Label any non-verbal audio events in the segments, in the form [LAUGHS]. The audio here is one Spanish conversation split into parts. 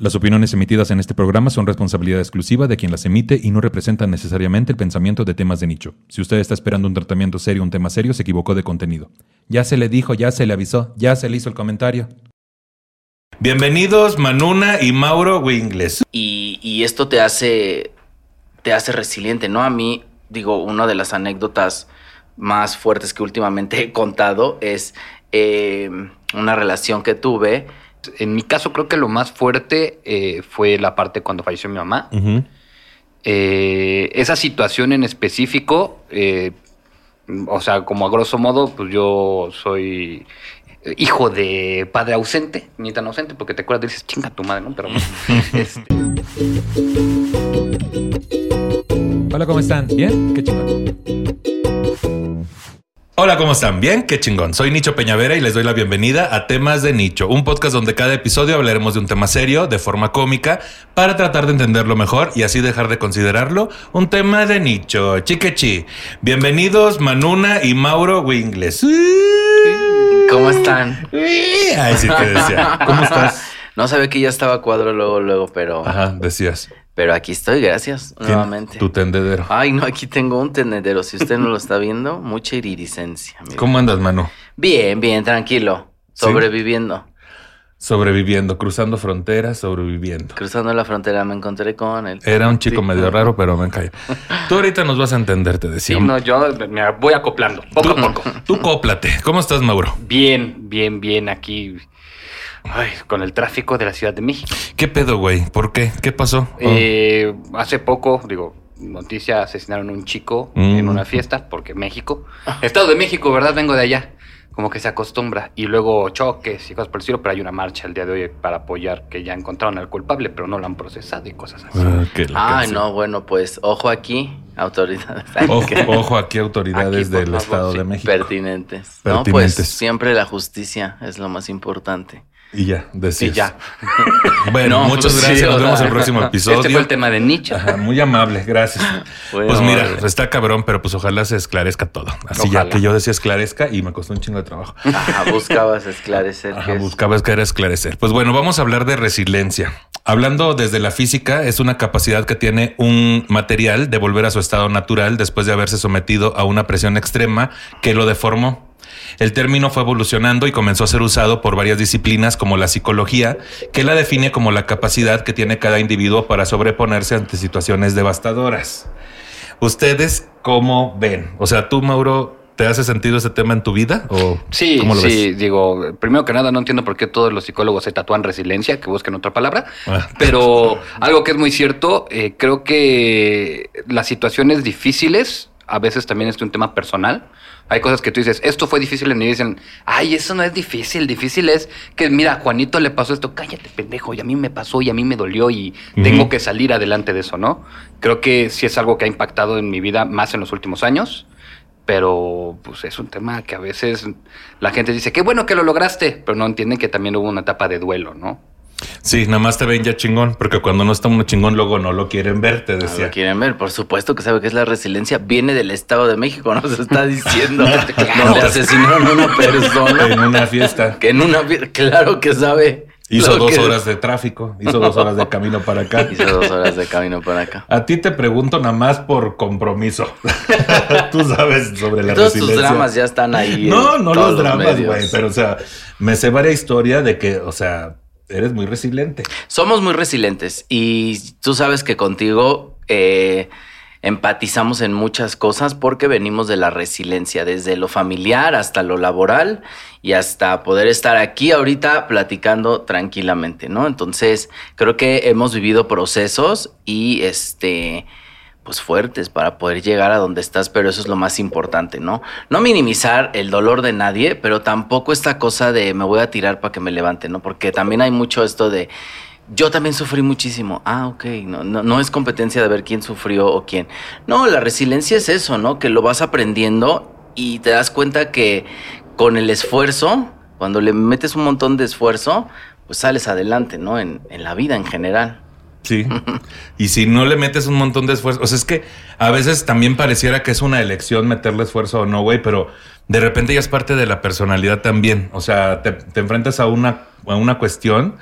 Las opiniones emitidas en este programa son responsabilidad exclusiva de quien las emite y no representan necesariamente el pensamiento de temas de nicho. Si usted está esperando un tratamiento serio, un tema serio, se equivocó de contenido. Ya se le dijo, ya se le avisó, ya se le hizo el comentario. Bienvenidos Manuna y Mauro Wingles. Y, y esto te hace, te hace resiliente, ¿no? A mí, digo, una de las anécdotas más fuertes que últimamente he contado es eh, una relación que tuve. En mi caso creo que lo más fuerte eh, fue la parte cuando falleció mi mamá. Eh, esa situación en específico, eh, o sea, como a grosso modo, pues yo soy hijo de padre ausente, ni tan ausente, porque te acuerdas, dices, chinga tu madre, ¿no? Pero no. [LAUGHS] Este, Hola, ¿cómo están? ¿Bien? Qué chingón. Hola, ¿cómo están? ¿Bien? Qué chingón. Soy Nicho Peñavera y les doy la bienvenida a Temas de Nicho, un podcast donde cada episodio hablaremos de un tema serio, de forma cómica, para tratar de entenderlo mejor y así dejar de considerarlo un tema de nicho. Chiquechi. Bienvenidos Manuna y Mauro Wingles. ¿Cómo están? Ay, sí que decía. ¿Cómo estás? [LAUGHS] No sabía que ya estaba cuadro luego, luego, pero, Ajá, decías. Pero aquí estoy, gracias, nuevamente. Tu tendedero. Ay, no, aquí tengo un tenedero. Si usted no lo está viendo, mucha iridicencia. amigo. ¿Cómo andas, Manu? Bien, bien, tranquilo. ¿Sí? Sobreviviendo. Sobreviviendo, cruzando fronteras, sobreviviendo. Cruzando la frontera me encontré con él. Era un chico medio raro, pero me callo. [LAUGHS] Tú ahorita nos vas a entender, te decía. sí, no, yo me voy acoplando, poco a poco. Tú cóplate. ¿Cómo estás, Mauro? Bien, bien, bien aquí. Ay, con el tráfico de la Ciudad de México. ¿Qué pedo, güey? ¿Por qué? ¿Qué pasó? Oh. Eh, hace poco, digo, noticia, asesinaron a un chico Mm. en una fiesta, porque México. Estado de México, ¿verdad? Vengo de allá. Como que se acostumbra. Y luego choques y cosas por el estilo, pero hay una marcha el día de hoy para apoyar que ya encontraron al culpable, pero no lo han procesado y cosas así. Ah, canción. no, bueno, pues ojo aquí, autoridades. Ojo, ojo aquí, autoridades Aquí, del favor, Estado sí. de México. Pertinentes. No, Pertinentes. pues siempre la justicia es lo más importante. Y ya, decías. Y ya. [LAUGHS] Bueno, No, muchas pues, gracias. sí, Nos vemos sea, el próximo episodio. Este fue el tema de Nietzsche. Ajá, muy amable, gracias. Bueno, pues mira, vale. está cabrón, pero pues ojalá se esclarezca todo. Así ya que yo decía esclarezca y me costó un chingo de trabajo. Ajá, buscabas esclarecer Ajá, buscabas que era esclarecer. Pues bueno, vamos a hablar de resiliencia. Hablando desde la física, es una capacidad que tiene un material de volver a su estado natural después de haberse sometido a una presión extrema que lo deformó. El término fue evolucionando y comenzó a ser usado por varias disciplinas como la psicología, que la define como la capacidad que tiene cada individuo para sobreponerse ante situaciones devastadoras. ¿Ustedes cómo ven? O sea, tú, Mauro, ¿te hace sentido ese tema en tu vida? ¿O Sí, cómo lo sí, ves? digo, primero que nada no entiendo por qué todos los psicólogos se tatúan resiliencia, que busquen otra palabra, Ah. pero [LAUGHS] algo que es muy cierto, eh, creo que las situaciones difíciles a veces también es un tema personal. Hay cosas que tú dices, esto fue difícil y me dicen, ay, eso no es difícil, difícil es que, mira, a Juanito le pasó esto, cállate pendejo, y a mí me pasó y a mí me dolió y tengo que salir adelante de eso, ¿no? Creo que sí es algo que ha impactado en mi vida más en los últimos años pero pues es un tema que a veces la gente dice, qué bueno que lo lograste, pero no entienden que también hubo una etapa de duelo, ¿no? Sí, nada más te ven ya chingón, porque cuando no está uno chingón, luego no lo quieren ver, te No decía. lo quieren ver, por supuesto que sabe que es la resiliencia. Viene del Estado de México, nos está [LAUGHS] diciendo. donde asesinaron a una persona. En una fiesta. Que en una. vi- Claro que sabe. Hizo dos que- horas de tráfico, hizo dos horas de camino para acá. Hizo dos horas de camino para acá. A ti te pregunto nada más por compromiso. [LAUGHS] Tú sabes sobre la Todos tus resiliencia. dramas ya están ahí. No, no los dramas, güey, pero o sea, me sé varias historia de que, o sea, eres muy resiliente. Somos muy resilientes y tú sabes que contigo eh, empatizamos en muchas cosas porque venimos de la resiliencia, desde lo familiar hasta lo laboral y hasta poder estar aquí ahorita platicando tranquilamente, ¿no? Entonces, creo que hemos vivido procesos y este pues fuertes para poder llegar a donde estás, pero eso es lo más importante, ¿no? No minimizar el dolor de nadie, pero tampoco esta cosa de me voy a tirar para que me levante, ¿no? Porque también hay mucho esto de yo también sufrí muchísimo. Ah, ok, no, no, no es competencia de ver quién sufrió o quién. No, la resiliencia es eso, ¿no? Que lo vas aprendiendo y te das cuenta que con el esfuerzo, cuando le metes un montón de esfuerzo, pues sales adelante, ¿no? En, en la vida en general. Sí. Y si no le metes un montón de esfuerzo, o sea, es que a veces también pareciera que es una elección meterle esfuerzo o no, güey, pero de repente ya es parte de la personalidad también. O sea, te, enfrentas a una, a una cuestión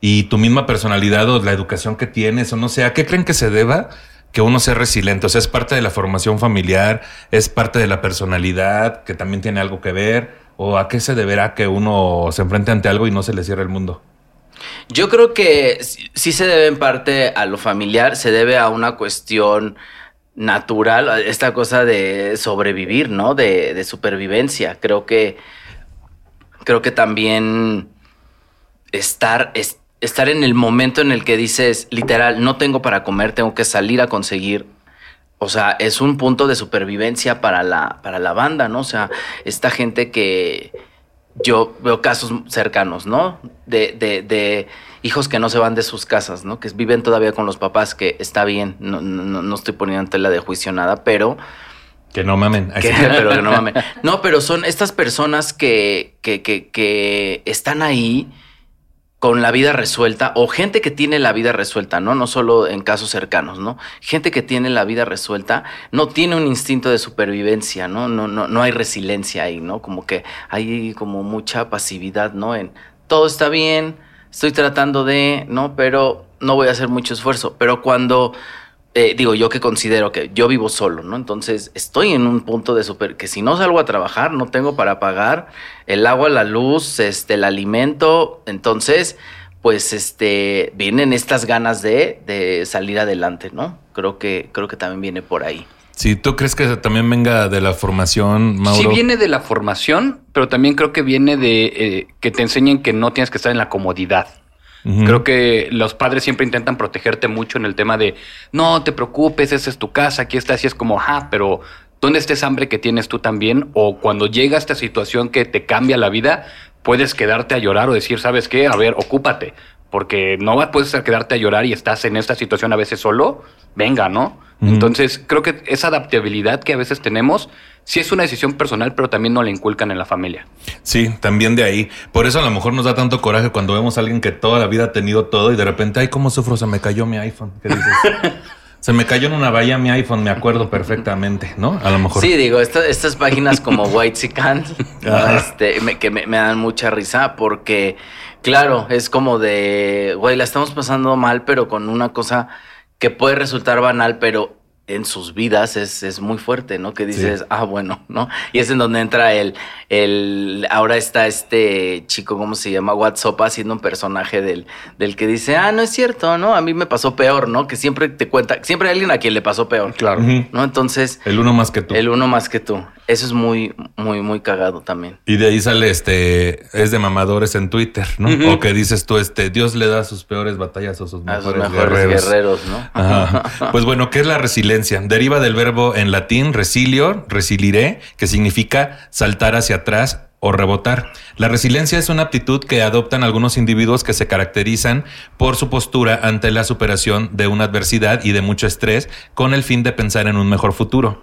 y tu misma personalidad o la educación que tienes o no sé, ¿a qué creen que se deba? que uno sea resiliente, o sea, es parte de la formación familiar, es parte de la personalidad, que también tiene algo que ver, o a qué se deberá que uno se enfrente ante algo y no se le cierre el mundo. Yo creo que sí se debe en parte a lo familiar, se debe a una cuestión natural, esta cosa de sobrevivir, ¿no? De, supervivencia. Creo que creo que también estar, es- estar en el momento en el que dices, literal, no tengo para comer, tengo que salir a conseguir. O sea, es un punto de supervivencia para la, para la banda, ¿no? O sea, esta gente que yo veo casos cercanos, ¿no? De, de, de hijos que no se van de sus casas, ¿no? Que viven todavía con los papás, que está bien, no, no, no estoy poniendo en tela de juicio nada, pero Que no mamen. Que- [LAUGHS] pero que no mames. No, pero son estas personas que, que, que, que están ahí con la vida resuelta o gente que tiene la vida resuelta, ¿no? No solo en casos cercanos, ¿no? Gente que tiene la vida resuelta no tiene un instinto de supervivencia, ¿no? No, no, no hay resiliencia ahí, ¿no? Como que hay como mucha pasividad, ¿no? En todo está bien, estoy tratando de, ¿no? Pero no voy a hacer mucho esfuerzo. Pero cuando eh, digo yo que considero que yo vivo solo, ¿no? Entonces estoy en un punto de super que si no salgo a trabajar no tengo para pagar el agua, la luz, este, el alimento, entonces pues este vienen estas ganas de, de salir adelante, ¿no? Creo que creo que también viene por ahí. Sí, ¿tú crees que también venga de la formación, Mauro? Sí viene de la formación, pero también creo que viene de eh, que te enseñen que no tienes que estar en la comodidad. Creo que los padres siempre intentan protegerte mucho en el tema de no te preocupes, esa es tu casa, aquí estás y es como, ah, pero ¿dónde está esa hambre que tienes tú también? O cuando llega esta situación que te cambia la vida, puedes quedarte a llorar o decir, ¿sabes qué? A ver, ocúpate, porque no puedes quedarte a llorar y estás en esta situación a veces solo, venga, ¿no? Entonces, creo que esa adaptabilidad que a veces tenemos, sí es una decisión personal, pero también no la inculcan en la familia. Sí, también de ahí. Por eso a lo mejor nos da tanto coraje cuando vemos a alguien que toda la vida ha tenido todo y de repente, ay, ¿cómo sufro? Se me cayó mi iPhone. ¿Qué dices? [LAUGHS] Se me cayó en una bahía mi iPhone, me acuerdo perfectamente, ¿no? A lo mejor. Sí, digo, esta- estas páginas como White Sican, [LAUGHS] este, me- que me, me dan mucha risa porque, claro, es como de, güey, la estamos pasando mal, pero con una cosa que puede resultar banal, pero en sus vidas es, es muy fuerte, ¿no? Que dices, Sí. ah, bueno, [LAUGHS] ¿no? Y es en donde entra el, el, ahora está este chico, ¿cómo se llama? WhatsApp haciendo un personaje del, del que dice, ah, no es cierto, ¿no? A mí me pasó peor, ¿no? Que siempre te cuenta, siempre hay alguien a quien le pasó peor. Claro. ¿No? Entonces, El uno más que tú. el uno más que tú. Eso es muy, muy, muy cagado también. Y de ahí sale este, es de mamadores en Twitter, ¿no? O que dices tú, este, Dios le da sus peores batallas a sus A mejores, sus mejores guerreros. guerreros, ¿no? Ajá. [LAUGHS] Pues bueno, ¿qué es la resiliencia? Deriva del verbo en latín resilio, resiliré, que significa saltar hacia atrás o rebotar. La resiliencia es una aptitud que adoptan algunos individuos que se caracterizan por su postura ante la superación de una adversidad y de mucho estrés con el fin de pensar en un mejor futuro.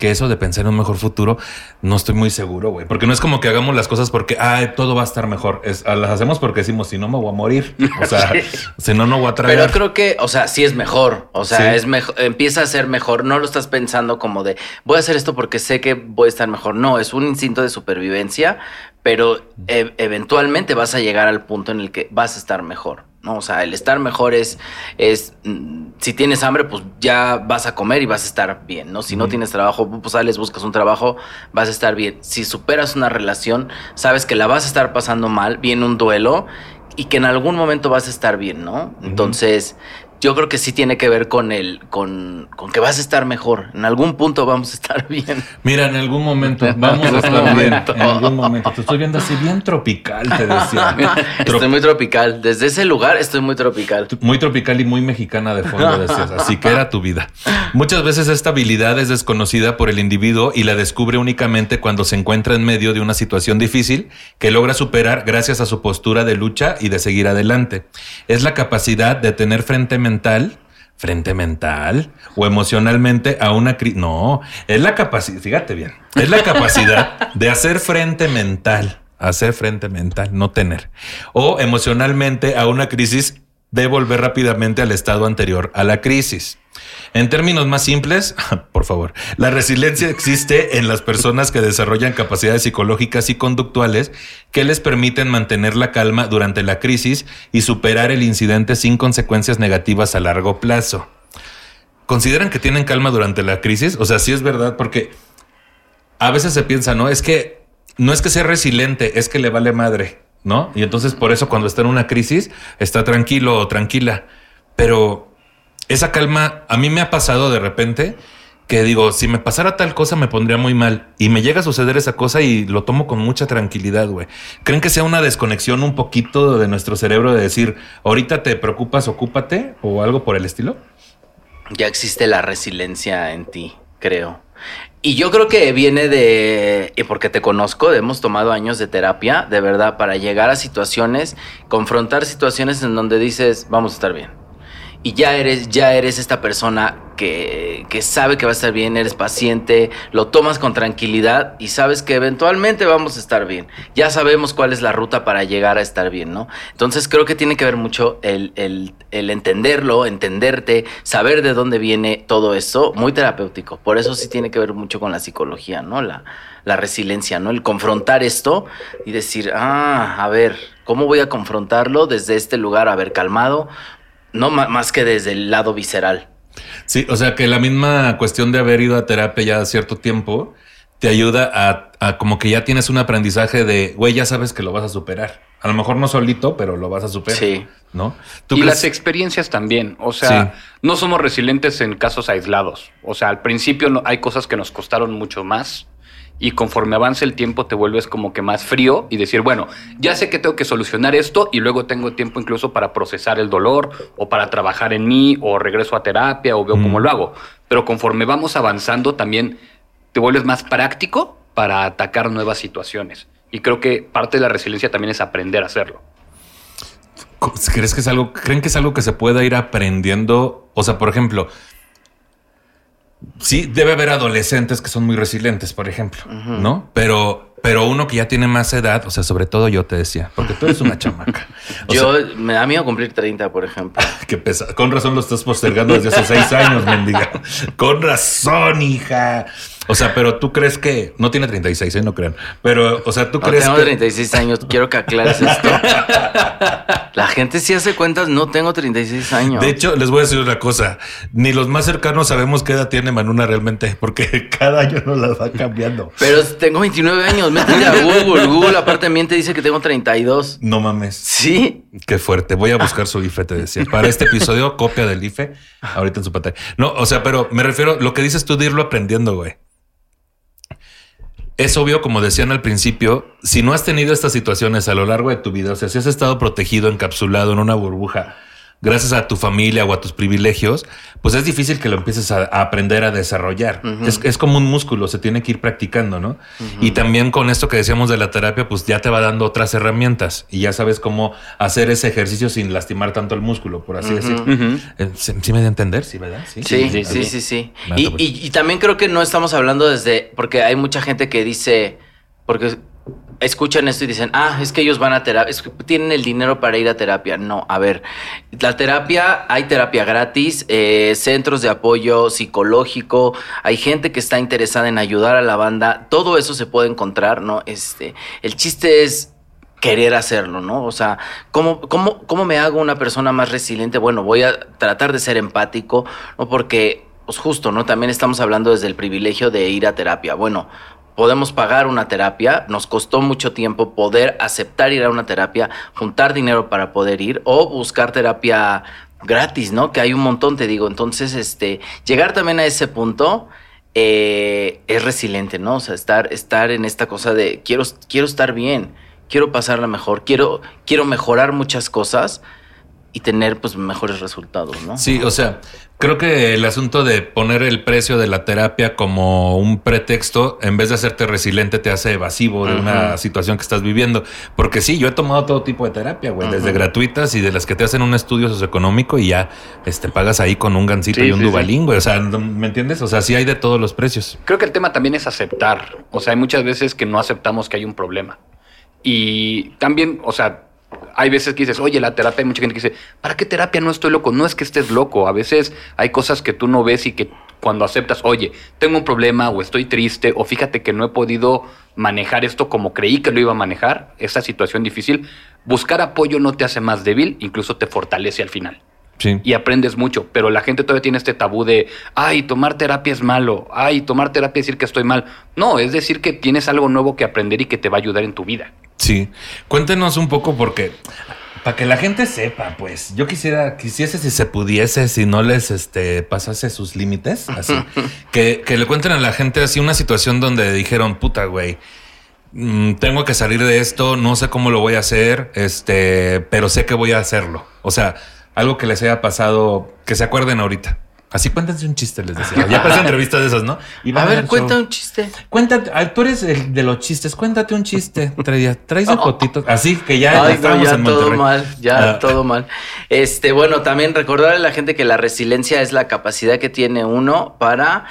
Que eso de pensar en un mejor futuro, no estoy muy seguro, güey. Porque no es como que hagamos las cosas porque, ay, todo va a estar mejor. Es, las hacemos porque decimos, si no me voy a morir. [LAUGHS] O sea, si no, no voy a tragar. Pero creo que, o sea, sí es mejor. O sea, Sí. es mejor, empieza a ser mejor. No lo estás pensando como de voy a hacer esto porque sé que voy a estar mejor. No, es un instinto de supervivencia, pero e- eventualmente vas a llegar al punto en el que vas a estar mejor. ¿No? O sea, el estar mejor es, es mm, si tienes hambre, pues ya vas a comer y vas a estar bien, ¿no? Si no tienes trabajo, pues sales, buscas un trabajo, vas a estar bien. Si superas una relación, sabes que la vas a estar pasando mal, viene un duelo y que en algún momento vas a estar bien, ¿no? Entonces, yo creo que sí tiene que ver con el, con, con, que vas a estar mejor. En algún punto vamos a estar bien. Mira, en algún momento vamos a estar bien. En algún momento. Te estoy viendo así bien tropical, te decía. [LAUGHS] estoy muy tropical. Desde ese lugar estoy muy tropical. Muy tropical y muy mexicana de fondo, decías. Así que era tu vida. Muchas veces esta habilidad es desconocida por el individuo y la descubre únicamente cuando se encuentra en medio de una situación difícil que logra superar gracias a su postura de lucha y de seguir adelante. Es la capacidad de tener frente mental, frente mental o emocionalmente a una crisis. No, es la capacidad, fíjate bien, es la capacidad de hacer frente mental, hacer frente mental, no tener, o emocionalmente a una crisis de volver rápidamente al estado anterior a la crisis. En términos más simples, [LAUGHS] por favor, la resiliencia existe en las personas que desarrollan capacidades psicológicas y conductuales que les permiten mantener la calma durante la crisis y superar el incidente sin consecuencias negativas a largo plazo. ¿Consideran que tienen calma durante la crisis? O sea, sí es verdad, porque a veces se piensa, no, es que no es que sea resiliente, es que le vale madre, ¿no? Y entonces por eso cuando está en una crisis está tranquilo o tranquila. Pero esa calma a mí me ha pasado de repente que digo, si me pasara tal cosa me pondría muy mal y me llega a suceder esa cosa y lo tomo con mucha tranquilidad, güey. ¿Creen que sea una desconexión un poquito de nuestro cerebro de decir, ahorita te preocupas, ocúpate o algo por el estilo? Ya existe la resiliencia en ti, creo. Y yo creo que viene de, y porque te conozco, hemos tomado años de terapia, de verdad, para llegar a situaciones, confrontar situaciones en donde dices, vamos a estar bien y ya eres, ya eres esta persona que, que, sabe que va a estar bien, eres paciente, lo tomas con tranquilidad y sabes que eventualmente vamos a estar bien. Ya sabemos cuál es la ruta para llegar a estar bien, ¿no? Entonces creo que tiene que ver mucho el, el, entenderlo, entenderte, saber de dónde viene todo eso, muy terapéutico. Por eso sí tiene que ver mucho con la psicología, ¿no? La, la resiliencia, ¿no? El confrontar esto y decir, ah, a ver, ¿cómo voy a confrontarlo desde este lugar? A ver, calmado, no más que desde el lado visceral. Sí, o sea que la misma cuestión de haber ido a terapia ya cierto tiempo te ayuda a, como que ya tienes un aprendizaje de, güey, ya sabes que lo vas a superar. A lo mejor no solito, pero lo vas a superar. Sí. ¿No? y las experiencias también. O sea, no somos resilientes en casos aislados. O sea, al principio no, hay cosas que nos costaron mucho más y conforme avanza el tiempo te vuelves como que más frío y decir, bueno, ya sé que tengo que solucionar esto y luego tengo tiempo incluso para procesar el dolor o para trabajar en mí o regreso a terapia o veo cómo mm. lo hago. Pero conforme vamos avanzando también te vuelves más práctico para atacar nuevas situaciones. Y creo que parte de la resiliencia también es aprender a hacerlo. ¿Crees que es algo, creen que es algo que se pueda ir aprendiendo? O sea, por ejemplo, Sí, debe haber adolescentes que son muy resilientes, por ejemplo, ¿no? Pero, pero uno que ya tiene más edad, o sea, sobre todo yo te decía, porque tú eres una [LAUGHS] chamaca. yo, me da miedo cumplir 30, por ejemplo. [LAUGHS] Qué pesa. Con razón lo estás postergando desde hace seis años, mendiga. [LAUGHS] Con razón, hija. O sea, pero tú crees que no tiene 36, ¿eh? no crean. Pero, o sea, tú crees tengo 36 años. Quiero que aclares [LAUGHS] esto. La gente sí hace cuentas, no tengo 36 años. De hecho, les voy a decir una cosa. Ni los más cercanos sabemos qué edad tiene Manuna realmente, porque [LAUGHS] cada año nos la va cambiando. Pero tengo 29 años. Métete a Google. Google aparte de mí te dice que tengo 32. No mames. Sí. Qué fuerte. Voy a buscar su IFE, te decía. Para este episodio, copia del IFE ahorita en su pantalla. No, o sea, pero me refiero, lo que dices tú de irlo aprendiendo, güey es obvio, como decían al principio, si no has tenido estas situaciones a lo largo de tu vida, o sea, si has estado protegido, encapsulado en una burbuja, gracias a tu familia o a tus privilegios, pues es difícil que lo empieces a, aprender a desarrollar. es, como un músculo, se tiene que ir practicando, ¿no? Y también con esto que decíamos de la terapia, pues ya te va dando otras herramientas y ya sabes cómo hacer ese ejercicio sin lastimar tanto el músculo, por así decirlo. Eh, ¿Sí, me da a entender? Sí, ¿verdad? Sí, sí, sí, sí. Pues. y, y también creo que no estamos hablando desde, porque hay mucha gente que dice, porque escuchan esto y dicen, ah, es que ellos van a terapia, tienen el dinero para ir a terapia. No, a ver, la terapia, hay terapia gratis, eh, centros de apoyo psicológico, hay gente que está interesada en ayudar a la banda, todo eso se puede encontrar, ¿no? Este, el chiste es querer hacerlo, ¿no? O sea, ¿cómo, cómo, cómo me hago una persona más resiliente? Bueno, voy a tratar de ser empático, ¿no? Porque pues justo, ¿no? También estamos hablando desde el privilegio de ir a terapia. Bueno, podemos pagar una terapia, nos costó mucho tiempo poder aceptar ir a una terapia, juntar dinero para poder ir o buscar terapia gratis, ¿no? Que hay un montón, te digo. Entonces, este, llegar también a ese punto eh, es resiliente, ¿no? O sea, estar, estar en esta cosa de quiero, quiero estar bien, quiero pasarla mejor, quiero, quiero mejorar muchas cosas y tener pues mejores resultados, ¿no? Sí, o sea, creo que el asunto de poner el precio de la terapia como un pretexto, en vez de hacerte resiliente, te hace evasivo de una situación que estás viviendo. Porque sí, yo he tomado todo tipo de terapia, güey, desde gratuitas y de las que te hacen un estudio socioeconómico y ya este, pagas ahí con un gancito y un dubalín, güey. O sea, ¿me entiendes? O sea, sí hay de todos los precios. Creo que el tema también es aceptar. O sea, hay muchas veces que no aceptamos que hay un problema. Y también, o sea, hay veces que dices, oye, la terapia, hay mucha gente que dice, ¿para qué terapia no estoy loco? No es que estés loco, a veces hay cosas que tú no ves y que cuando aceptas, oye, tengo un problema o estoy triste o fíjate que no he podido manejar esto como creí que lo iba a manejar, esta situación difícil, buscar apoyo no te hace más débil, incluso te fortalece al final. Sí. Y aprendes mucho, pero la gente todavía tiene este tabú de, ay, tomar terapia es malo, ay, tomar terapia es decir que estoy mal. No, es decir que tienes algo nuevo que aprender y que te va a ayudar en tu vida. Sí. Cuéntenos un poco porque para que la gente sepa, pues, yo quisiera, quisiese si se pudiese, si no les este, pasase sus límites, así, que, que le cuenten a la gente así una situación donde dijeron, puta, güey, mm, tengo que salir de esto, no sé cómo lo voy a hacer, este, pero sé que voy a hacerlo. O sea, algo que les haya pasado, que se acuerden ahorita. Así cuéntense un chiste, les decía. Ya pasé entrevistas de esas, ¿no? [LAUGHS] Y A ver, cuenta show. un chiste. Cuéntate, tú eres el de los chistes, cuéntate un chiste. Traía, traes un [LAUGHS] fotitos. Así que ya, ya Ay, no, estábamos ya en todo Monterrey. mal, ya Ah. todo mal. Este, bueno, también recordarle a la gente que la resiliencia es la capacidad que tiene uno para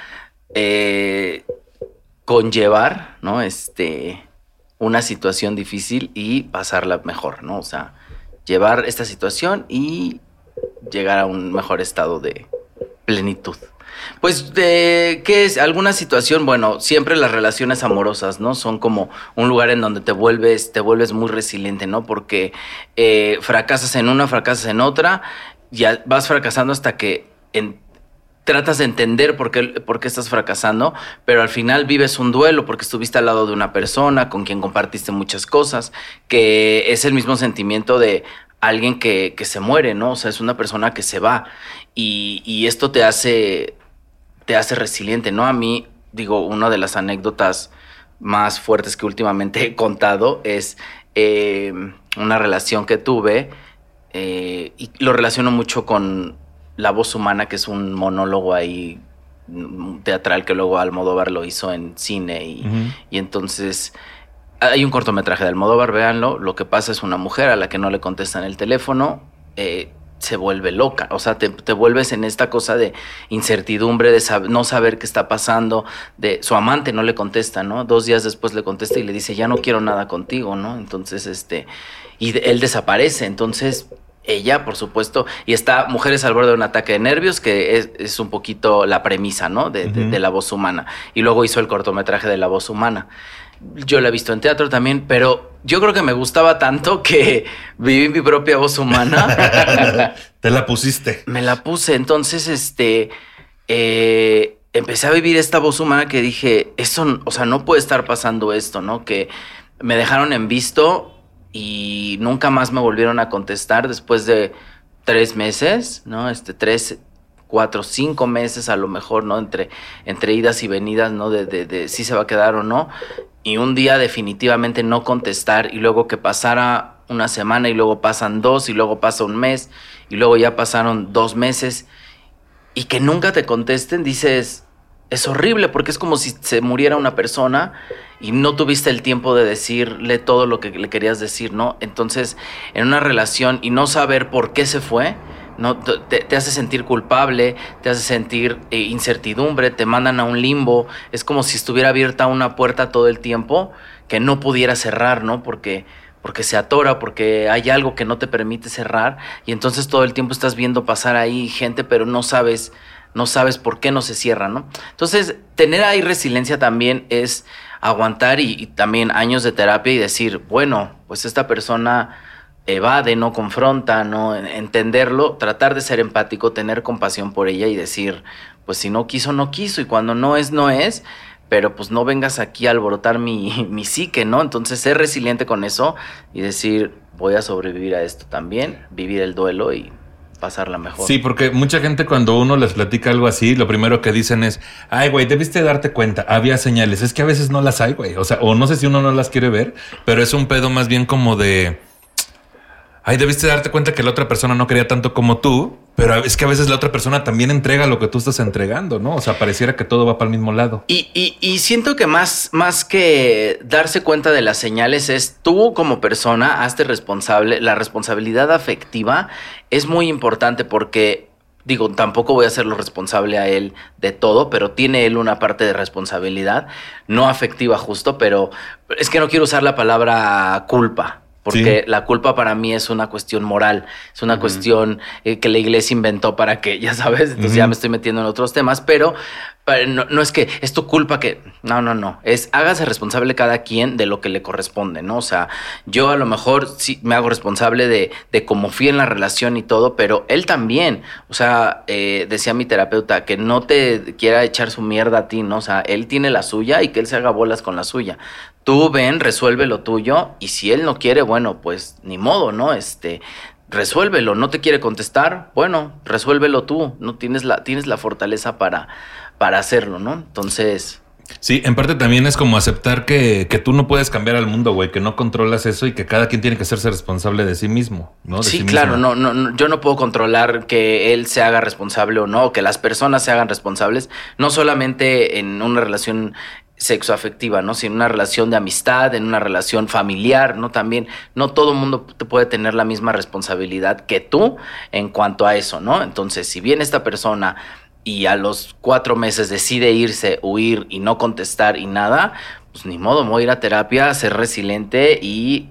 eh, conllevar, ¿no? Este, una situación difícil y pasarla mejor, ¿no? O sea, llevar esta situación y llegar a un mejor estado de plenitud. Pues, de, ¿qué es? ¿Alguna situación? Bueno, siempre las relaciones amorosas, ¿no? Son como un lugar en donde te vuelves, te vuelves muy resiliente, ¿no? Porque eh, fracasas en una, fracasas en otra, ya vas fracasando hasta que en- tratas de entender por qué, por qué estás fracasando, pero al final vives un duelo porque estuviste al lado de una persona con quien compartiste muchas cosas, que es el mismo sentimiento de alguien que, que se muere, ¿no? O sea, es una persona que se va y, y esto te hace, te hace resiliente, ¿no? A mí, digo, una de las anécdotas más fuertes que últimamente [LAUGHS] he contado es eh, una relación que tuve eh, y lo relaciono mucho con La voz humana, que es un monólogo ahí teatral que luego Almodóvar lo hizo en cine y, y entonces hay un cortometraje de Almodóvar, véanlo. Lo que pasa es una mujer a la que no le contestan el teléfono, eh, se vuelve loca. O sea, te, te vuelves en esta cosa de incertidumbre, de sab- no saber qué está pasando, de su amante no le contesta, ¿no? Dos días después le contesta y le dice, ya no quiero nada contigo, ¿no? Entonces, este, y él desaparece. Entonces, ella, por supuesto, y está Mujeres al borde de un ataque de nervios, que es, es un poquito la premisa, ¿no? De, de la voz humana. Y luego hizo el cortometraje de la voz humana. Yo la he visto en teatro también, pero yo creo que me gustaba tanto que [LAUGHS] viví mi propia voz humana. [LAUGHS] Te la pusiste. me la puse. Entonces, este, eh, empecé a vivir esta voz humana que dije, eso, o sea, no puede estar pasando esto, ¿no? Que me dejaron en visto y nunca más me volvieron a contestar después de tres meses, ¿no? Este, tres, cuatro, cinco meses a lo mejor, ¿no? Entre, entre idas y venidas, ¿no? De, de, de si se va a quedar o no. Y un día definitivamente no contestar y luego que pasara una semana y luego pasan dos y luego pasa un mes y luego ya pasaron dos meses y que nunca te contesten, dices, es horrible porque es como si se muriera una persona y no tuviste el tiempo de decirle todo lo que le querías decir, ¿no? Entonces, en una relación y no saber por qué se fue, ¿no? Te, te hace sentir culpable, te hace sentir eh, incertidumbre, te mandan a un limbo, es como si estuviera abierta una puerta todo el tiempo que no pudiera cerrar, ¿no? Porque porque se atora, porque hay algo que no te permite cerrar y entonces todo el tiempo estás viendo pasar ahí gente, pero no sabes, no sabes por qué no se cierra, ¿no? Entonces, tener ahí resiliencia también es aguantar y, y también años de terapia y decir, bueno, pues esta persona evade, no confronta, no entenderlo, tratar de ser empático, tener compasión por ella y decir, pues si no quiso, no quiso y cuando no es, no es pero pues no vengas aquí a alborotar mi, [LAUGHS] mi psique, ¿no? Entonces ser resiliente con eso y decir, voy a sobrevivir a esto también, vivir el duelo y, pasarla mejor. Sí, porque mucha gente cuando uno les platica algo así, lo primero que dicen es, ay, güey, debiste darte cuenta, había señales. Es que a veces no las hay, güey. O sea, o no sé si uno no las quiere ver, pero es un pedo más bien como de, ay, debiste darte cuenta que la otra persona no quería tanto como tú, pero es que a veces la otra persona también entrega lo que tú estás entregando, ¿no? O sea, pareciera que todo va para el mismo lado. Y, y- y siento que más, más que darse cuenta de las señales es tú como persona, hazte responsable. La responsabilidad afectiva es muy importante porque, digo, tampoco voy a hacerlo responsable a él de todo, pero tiene él una parte de responsabilidad, no afectiva justo, pero es que no quiero usar la palabra culpa. Porque Sí. la culpa para mí es una cuestión moral, es una cuestión eh, que la iglesia inventó para que, ya sabes, entonces ya me estoy metiendo en otros temas, pero, pero no, no es que es tu culpa que, no, no, no, es hágase responsable cada quien de lo que le corresponde, ¿no? O sea, yo a lo mejor sí me hago responsable de, de cómo fui en la relación y todo, pero él también, o sea, eh, decía mi terapeuta que no te quiera echar su mierda a ti, ¿no? O sea, él tiene la suya y que él se haga bolas con la suya. Tú ven, resuelve lo tuyo y si él no quiere, bueno, pues ni modo, ¿no? Este, resuélvelo, no te quiere contestar, bueno, resuélvelo tú, no tienes la tienes la fortaleza para para hacerlo, ¿no? Entonces, Sí, en parte también es como aceptar que, que tú no puedes cambiar al mundo, güey, que no controlas eso y que cada quien tiene que hacerse responsable de sí mismo, ¿no? De sí, sí claro, mismo. no, no, no, yo no puedo controlar que él se haga responsable o no, que las personas se hagan responsables, no solamente en una relación sexoafectiva, ¿no? Sino en una relación de amistad, en una relación familiar, ¿no? También, no todo el mundo te puede tener la misma responsabilidad que tú en cuanto a eso, ¿no? Entonces, si bien esta persona y a los cuatro meses decide irse, huir y no contestar y nada, pues ni modo, voy a ir a terapia, ser resiliente y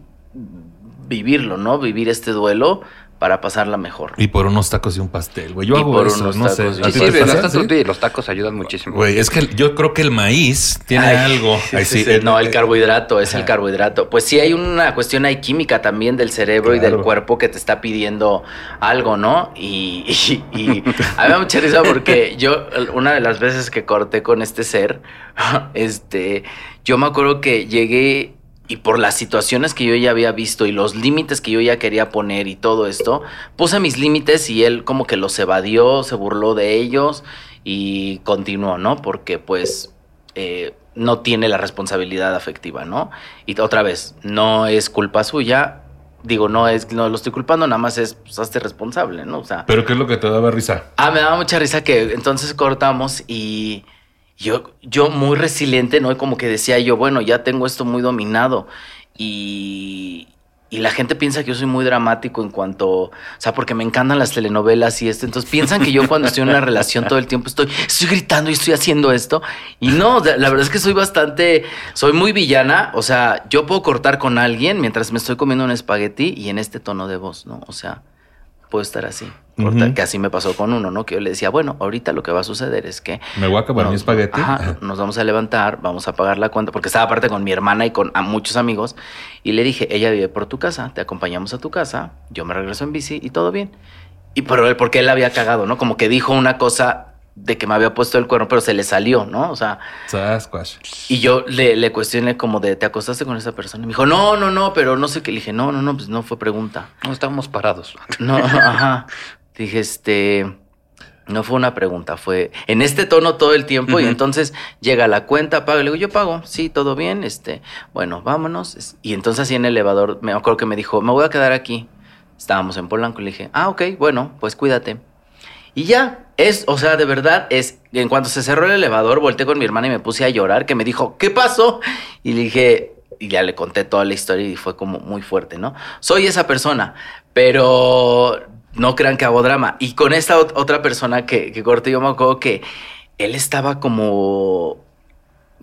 vivirlo, ¿no? Vivir este duelo para pasarla mejor. Y por unos tacos y un pastel, güey. Yo Y hago por eso, unos no sé. tacos y ¿A un ti Sí, sí, los tacos, ¿Sí? los tacos ayudan muchísimo. Güey, es que yo creo que el maíz tiene Ay, algo. sí, Ay, sí, sí, sí. el- no, el el- carbohidrato, es el carbohidrato. Pues sí hay una cuestión ahí química también del cerebro y del cuerpo que te está pidiendo algo, ¿no? Y, y, y a mí me da mucha risa porque yo, una de las veces que corté con este ser, [LAUGHS] este, yo me acuerdo que llegué y por las situaciones que yo ya había visto y los límites que yo ya quería poner y todo esto, puse mis límites y él como que los evadió, se burló de ellos y continuó, ¿no? Porque pues eh, no tiene la responsabilidad afectiva, ¿no? Y otra vez, no es culpa suya. Digo, no es, no lo estoy culpando, nada más es, pues, hazte responsable, ¿no? O sea, Pero ¿qué es lo que te daba risa? Ah, me daba mucha risa que entonces cortamos y yo, yo muy resiliente, ¿no? Como que decía yo, bueno, ya tengo esto muy dominado. Y, y la gente piensa que yo soy muy dramático en cuanto, o sea, porque me encantan las telenovelas y esto. Entonces piensan que yo cuando estoy en una relación todo el tiempo estoy, estoy gritando y estoy haciendo esto. Y no, la verdad es que soy bastante, soy muy villana. O sea, yo puedo cortar con alguien mientras me estoy comiendo un espagueti y en este tono de voz, ¿no? O sea, puedo estar así. Ujú. Que así me pasó con uno, ¿no? Que yo le decía, bueno, ahorita lo que va a suceder es que Me voy a acabar mi nos- espagueti. ajá, [LAUGHS] nos vamos a levantar, vamos a pagar la cuenta, porque estaba aparte con mi hermana y con a muchos amigos. Y le dije, ella vive por tu casa, te acompañamos a tu casa, yo me regreso en bici y todo bien. Y pero él, porque él había cagado, ¿no? Como que dijo una cosa de que me había puesto el cuerno, pero se le salió, ¿no? O sea, Sasquatch. y yo le, le cuestioné como de, ¿te acostaste con esa persona? Y me dijo, no, no, no, pero no sé qué. Le dije, no, no, no, pues no fue pregunta. No estábamos parados. No, ajá. Dije, este. No fue una pregunta, fue en este tono todo el tiempo y entonces llega la cuenta, pago, le digo, yo pago, sí, todo bien, este, bueno, vámonos. Y entonces así en el elevador, me acuerdo que me dijo, me voy a quedar aquí. Estábamos en Polanco y le dije, ah, ok, bueno, pues cuídate. Y ya, es, o sea, de verdad, es, en cuanto se cerró el elevador, volteé con mi hermana y me puse a llorar, que me dijo, ¿qué pasó? Y le dije, y ya le conté toda la historia y fue como muy fuerte, ¿no? Soy esa persona, pero no crean que hago drama. Y con esta ot- otra persona que, que corté, yo me acuerdo que él estaba como,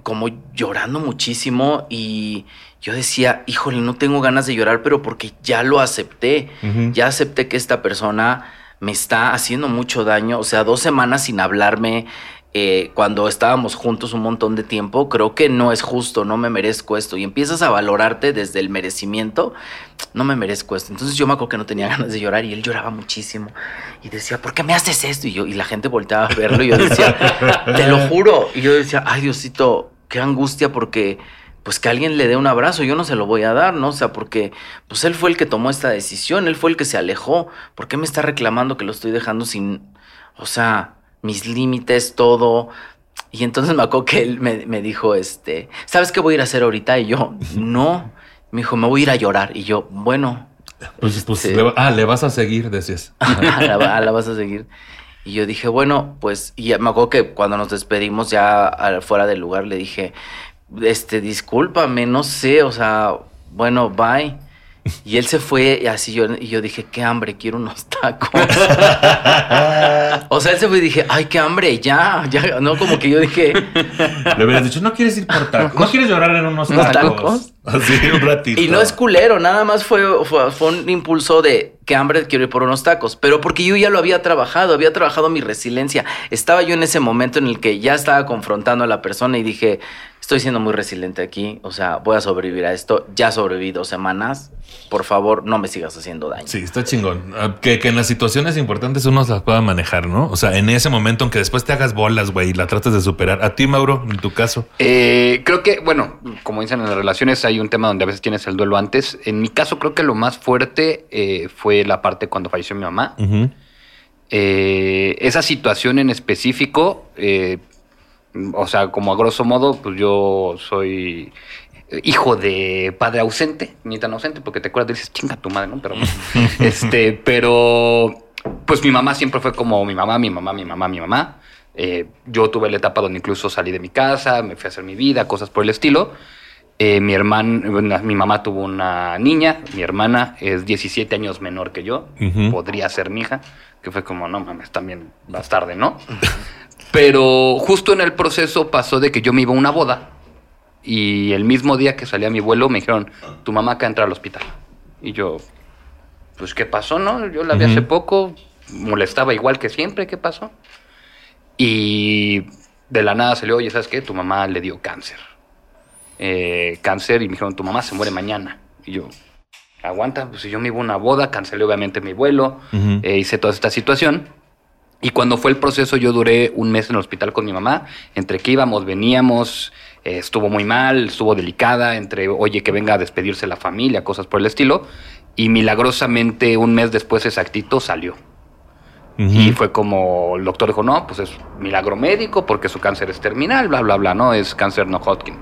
como llorando muchísimo y yo decía, híjole, no tengo ganas de llorar, pero porque ya lo acepté. Ya acepté que esta persona me está haciendo mucho daño. O sea, dos semanas sin hablarme. eh, cuando estábamos juntos un montón de tiempo, creo que no es justo, no me merezco esto. Y empiezas a valorarte desde el merecimiento, no me merezco esto. Entonces yo me acuerdo que no tenía ganas de llorar y él lloraba muchísimo. Y decía, ¿por qué me haces esto? Y, yo, y la gente volteaba a verlo y yo decía, te lo juro. Y yo decía, ay Diosito, qué angustia porque pues que alguien le dé un abrazo, yo no se lo voy a dar, ¿no? O sea, porque pues él fue el que tomó esta decisión, él fue el que se alejó, ¿por qué me está reclamando que lo estoy dejando sin, o sea, mis límites, todo? Y entonces me acuerdo que él me, me dijo, este, ¿sabes qué voy a ir a hacer ahorita? Y yo, no, me dijo, me voy a ir a llorar. Y yo, bueno, Pues, pues, Sí. le- ah, le vas a seguir, decías. a [LAUGHS] la, a la vas a seguir. Y yo dije, bueno, pues, y me acuerdo que cuando nos despedimos ya a- fuera del lugar le dije, este, discúlpame, no sé, o sea, bueno, bye. Y él se fue y así yo, y yo dije, qué hambre, quiero unos tacos. [LAUGHS] o sea, él se fue y dije, ay, qué hambre, ya, ya, no, como que yo dije, Le hubieras dicho, no quieres ir por tacos. No quieres llorar en unos ¿Unos tacos. tacos? Así, un ratito. Y no es culero, nada más fue, fue, fue un impulso de que hambre quiero ir por unos tacos. Pero porque yo ya lo había trabajado, había trabajado mi resiliencia. Estaba yo en ese momento en el que ya estaba confrontando a la persona y dije, estoy siendo muy resiliente aquí, o sea, voy a sobrevivir a esto. Ya sobreviví dos semanas, por favor, no me sigas haciendo daño. Sí, está chingón. Ah, Que, que en las situaciones importantes uno las pueda manejar, ¿no? O sea, en ese momento, aunque después te hagas bolas, güey, y la trates de superar. A ti, Mauro, en tu caso. Eh, creo que, bueno, como dicen en las relaciones, hay un tema donde a veces tienes el duelo antes. En mi caso, creo que lo más fuerte eh, fue la parte cuando falleció mi mamá. Eh, esa situación en específico, eh, o sea, como a grosso modo, pues yo soy hijo de padre ausente, ni tan ausente, porque te acuerdas, dices, chinga tu madre, ¿no? Pero, [LAUGHS] este, pero, pues mi mamá siempre fue como mi mamá, mi mamá, mi mamá, mi mamá. Eh, yo tuve la etapa donde incluso salí de mi casa, me fui a hacer mi vida, cosas por el estilo. Eh, mi hermana, mi mamá tuvo una niña, mi hermana es 17 años menor que yo, podría ser mi hija, que fue como, no mames, también más tarde, ¿no? [LAUGHS] Pero justo en el proceso pasó de que yo me iba a una boda y el mismo día que salía mi vuelo me dijeron, tu mamá acá entra al hospital. Y yo, pues, ¿qué pasó, no? Yo la vi hace poco, molestaba igual que siempre, ¿qué pasó? Y de la nada salió, oye, ¿sabes qué? Tu mamá le dio cáncer. Eh, cáncer y me dijeron, tu mamá se muere mañana. Y yo, aguanta, pues si yo me iba a una boda, cancelé obviamente mi vuelo, Ujú. eh, hice toda esta situación. Y cuando fue el proceso, yo duré un mes en el hospital con mi mamá. Entre que íbamos, veníamos, eh, estuvo muy mal, estuvo delicada. Entre, oye, que venga a despedirse la familia, cosas por el estilo. Y milagrosamente, un mes después exactito, salió. Y fue como el doctor dijo, no, pues es milagro médico porque su cáncer es terminal, bla, bla, bla, no, es cáncer no Hodgkin.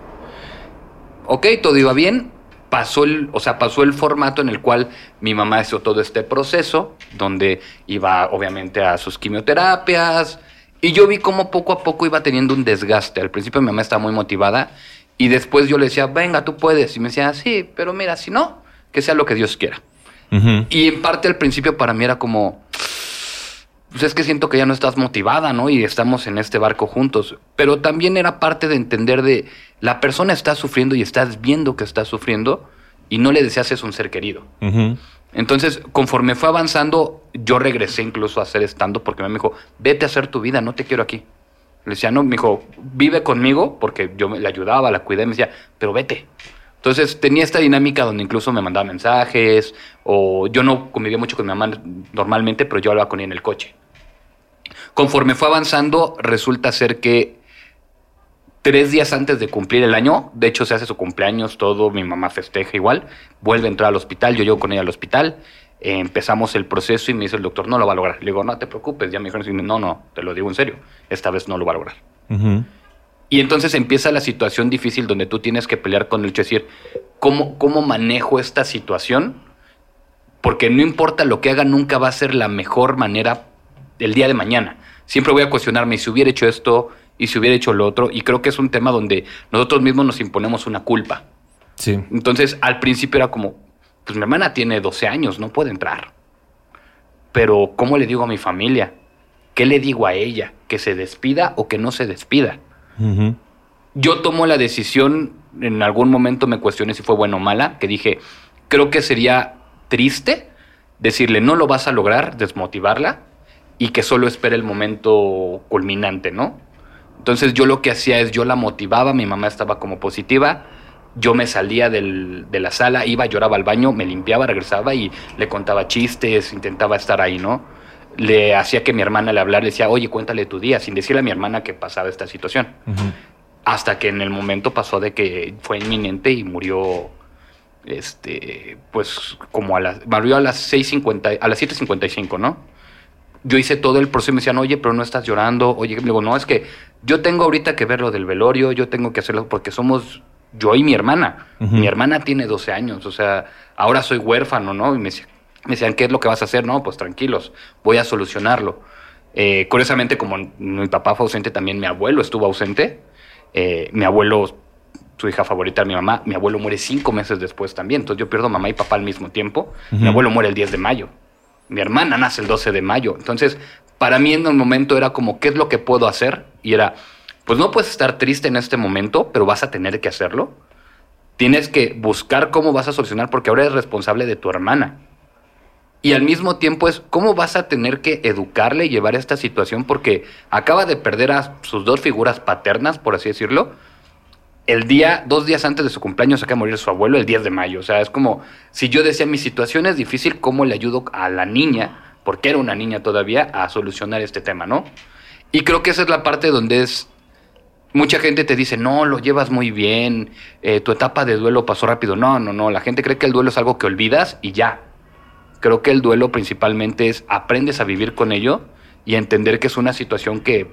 Ok, todo iba bien. Pasó el, o sea, pasó el formato en el cual mi mamá hizo todo este proceso, donde iba obviamente a sus quimioterapias, y yo vi cómo poco a poco iba teniendo un desgaste. Al principio mi mamá estaba muy motivada, y después yo le decía, venga, tú puedes. Y me decía, sí, pero mira, si no, que sea lo que Dios quiera. Y en parte al principio para mí era como, pues es que siento que ya no estás motivada, ¿no? Y estamos en este barco juntos. Pero también era parte de entender de, la persona está sufriendo y estás viendo que está sufriendo y no le deseas es un ser querido. Entonces, conforme fue avanzando, yo regresé incluso a hacer estando porque me dijo, vete a hacer tu vida, no te quiero aquí. Le decía, no, me dijo, vive conmigo porque yo le ayudaba, la cuidé, me decía, pero vete. Entonces tenía esta dinámica donde incluso me mandaba mensajes o yo no convivía mucho con mi mamá normalmente, pero yo hablaba con ella en el coche. Conforme fue avanzando, resulta ser que tres días antes de cumplir el año, de hecho se hace su cumpleaños, todo, mi mamá festeja igual, vuelve a entrar al hospital, yo llego con ella al hospital, eh, empezamos el proceso y me dice el doctor, no lo va a lograr. Le digo, no te preocupes, ya me dijeron, no, no, te lo digo en serio, esta vez no lo va a lograr. Y entonces empieza la situación difícil donde tú tienes que pelear con el hecho de decir, ¿cómo, ¿cómo manejo esta situación? Porque no importa lo que haga, nunca va a ser la mejor manera el día de mañana. Siempre voy a cuestionarme, ¿y si hubiera hecho esto, y si hubiera hecho lo otro, y creo que es un tema donde nosotros mismos nos imponemos una culpa. Sí. Entonces, al principio era como, pues mi hermana tiene 12 años, no puede entrar. Pero, ¿cómo le digo a mi familia? ¿Qué le digo a ella? ¿Que se despida o que no se despida? Yo tomo la decisión, en algún momento me cuestioné si fue buena o mala, que dije, creo que sería triste decirle no lo vas a lograr, desmotivarla y que solo espere el momento culminante, ¿no? Entonces yo lo que hacía es yo la motivaba, mi mamá estaba como positiva, yo me salía del- de la sala, iba, lloraba al baño, me limpiaba, regresaba y le contaba chistes, intentaba estar ahí, ¿no? Le hacía que mi hermana le hablara, le decía, oye, cuéntale tu día, sin decirle a mi hermana que pasaba esta situación. Hasta que en el momento pasó de que fue inminente y murió este pues como a las murió a las 6:50 a las 7:55, ¿no? Yo hice todo el proceso y me decían, "Oye, pero no estás llorando." Oye, digo, "No, es que yo tengo ahorita que ver lo del velorio, yo tengo que hacerlo porque somos yo y mi hermana. Mi hermana tiene 12 años, o sea, ahora soy huérfano, ¿no?" Y me, decía- me decían, ¿qué es lo que vas a hacer? No, pues tranquilos, voy a solucionarlo. Eh, curiosamente, como mi papá fue ausente, también mi abuelo estuvo ausente. Eh, mi abuelo, su hija favorita mi mamá, mi abuelo muere cinco meses después también. Entonces yo pierdo mamá y papá al mismo tiempo. Mi abuelo muere el 10 de mayo. Mi hermana nace el 12 de mayo. Entonces, para mí en el momento era como, ¿qué es lo que puedo hacer? Y era, pues no puedes estar triste en este momento, pero vas a tener que hacerlo. Tienes que buscar cómo vas a solucionar porque ahora eres responsable de tu hermana. Y al mismo tiempo es cómo vas a tener que educarle y llevar esta situación porque acaba de perder a sus dos figuras paternas, por así decirlo. El día, dos días antes de su cumpleaños, acaba de morir su abuelo el 10 de mayo. O sea, es como si yo decía, mi situación es difícil, ¿cómo le ayudo a la niña, porque era una niña todavía, a solucionar este tema, ¿no? Y creo que esa es la parte donde es Mucha gente te dice, no, lo llevas muy bien, eh, tu etapa de duelo pasó rápido. No, no, no, la gente cree que el duelo es algo que olvidas y ya. Creo que el duelo principalmente es aprendes a vivir con ello y a entender que es una situación que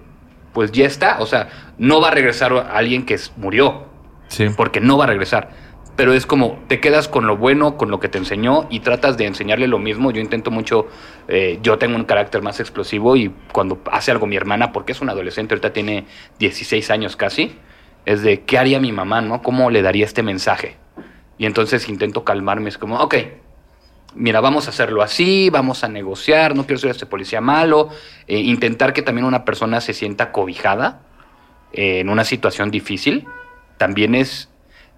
pues ya está. O sea, no va a regresar a alguien que murió, Sí. porque no va a regresar. Pero es como, te quedas con lo bueno, con lo que te enseñó y tratas de enseñarle lo mismo. Yo intento mucho, eh, yo tengo un carácter más explosivo y cuando hace algo mi hermana, porque es una adolescente, ahorita tiene 16 años casi, es de, ¿qué haría mi mamá, no? ¿Cómo le daría este mensaje? Y entonces intento calmarme, es como, ok, mira, vamos a hacerlo así, vamos a negociar, no quiero ser este policía malo, eh, intentar que también una persona se sienta cobijada eh, en una situación difícil, también es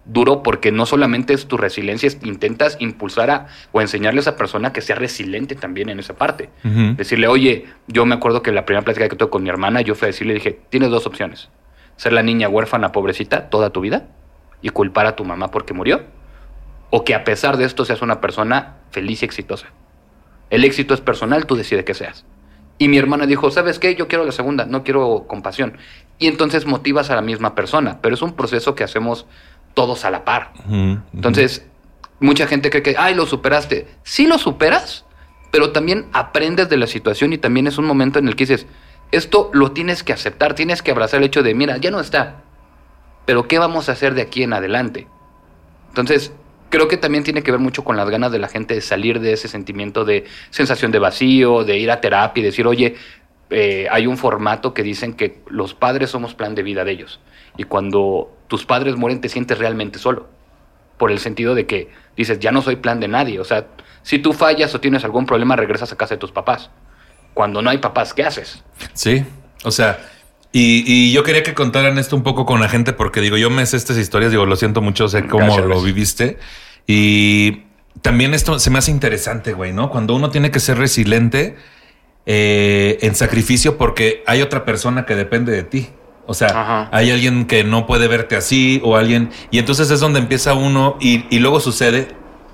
duro porque no solamente es tu resiliencia, es- intentas impulsar a, o enseñarle a esa persona que sea resiliente también en esa parte. Decirle, oye, yo me acuerdo que la primera plática que tuve con mi hermana, yo fui a decirle, dije, tienes dos opciones. Ser la niña huérfana, pobrecita, toda tu vida y culpar a tu mamá porque murió. O que a pesar de esto seas una persona feliz y exitosa. El éxito es personal, tú decides que seas. Y mi hermana dijo, ¿sabes qué? Yo quiero la segunda, no quiero compasión. Y entonces motivas a la misma persona, pero es un proceso que hacemos todos a la par. Entonces, mucha gente cree que, ay, lo superaste. Sí lo superas, pero también aprendes de la situación y también es un momento en el que dices, esto lo tienes que aceptar, tienes que abrazar el hecho de, mira, ya no está, pero ¿qué vamos a hacer de aquí en adelante? Entonces, creo que también tiene que ver mucho con las ganas de la gente de salir de ese sentimiento de sensación de vacío, de ir a terapia y decir, oye, eh, hay un formato que dicen que los padres somos plan de vida de ellos. Y cuando tus padres mueren te sientes realmente solo. Por el sentido de que dices, ya no soy plan de nadie. O sea, si tú fallas o tienes algún problema, regresas a casa de tus papás. Cuando no hay papás, ¿qué haces? Sí, o sea, y, y yo quería que contaran esto un poco con la gente porque digo, yo me sé estas historias, digo, lo siento mucho, sé cómo Gracias, lo viviste y también esto se me hace interesante, güey, ¿no? Cuando uno tiene que ser resiliente eh, en sacrificio porque hay otra persona que depende de ti. O sea, Ajá. hay alguien que no puede verte así o alguien... Y entonces es donde empieza uno y, y luego sucede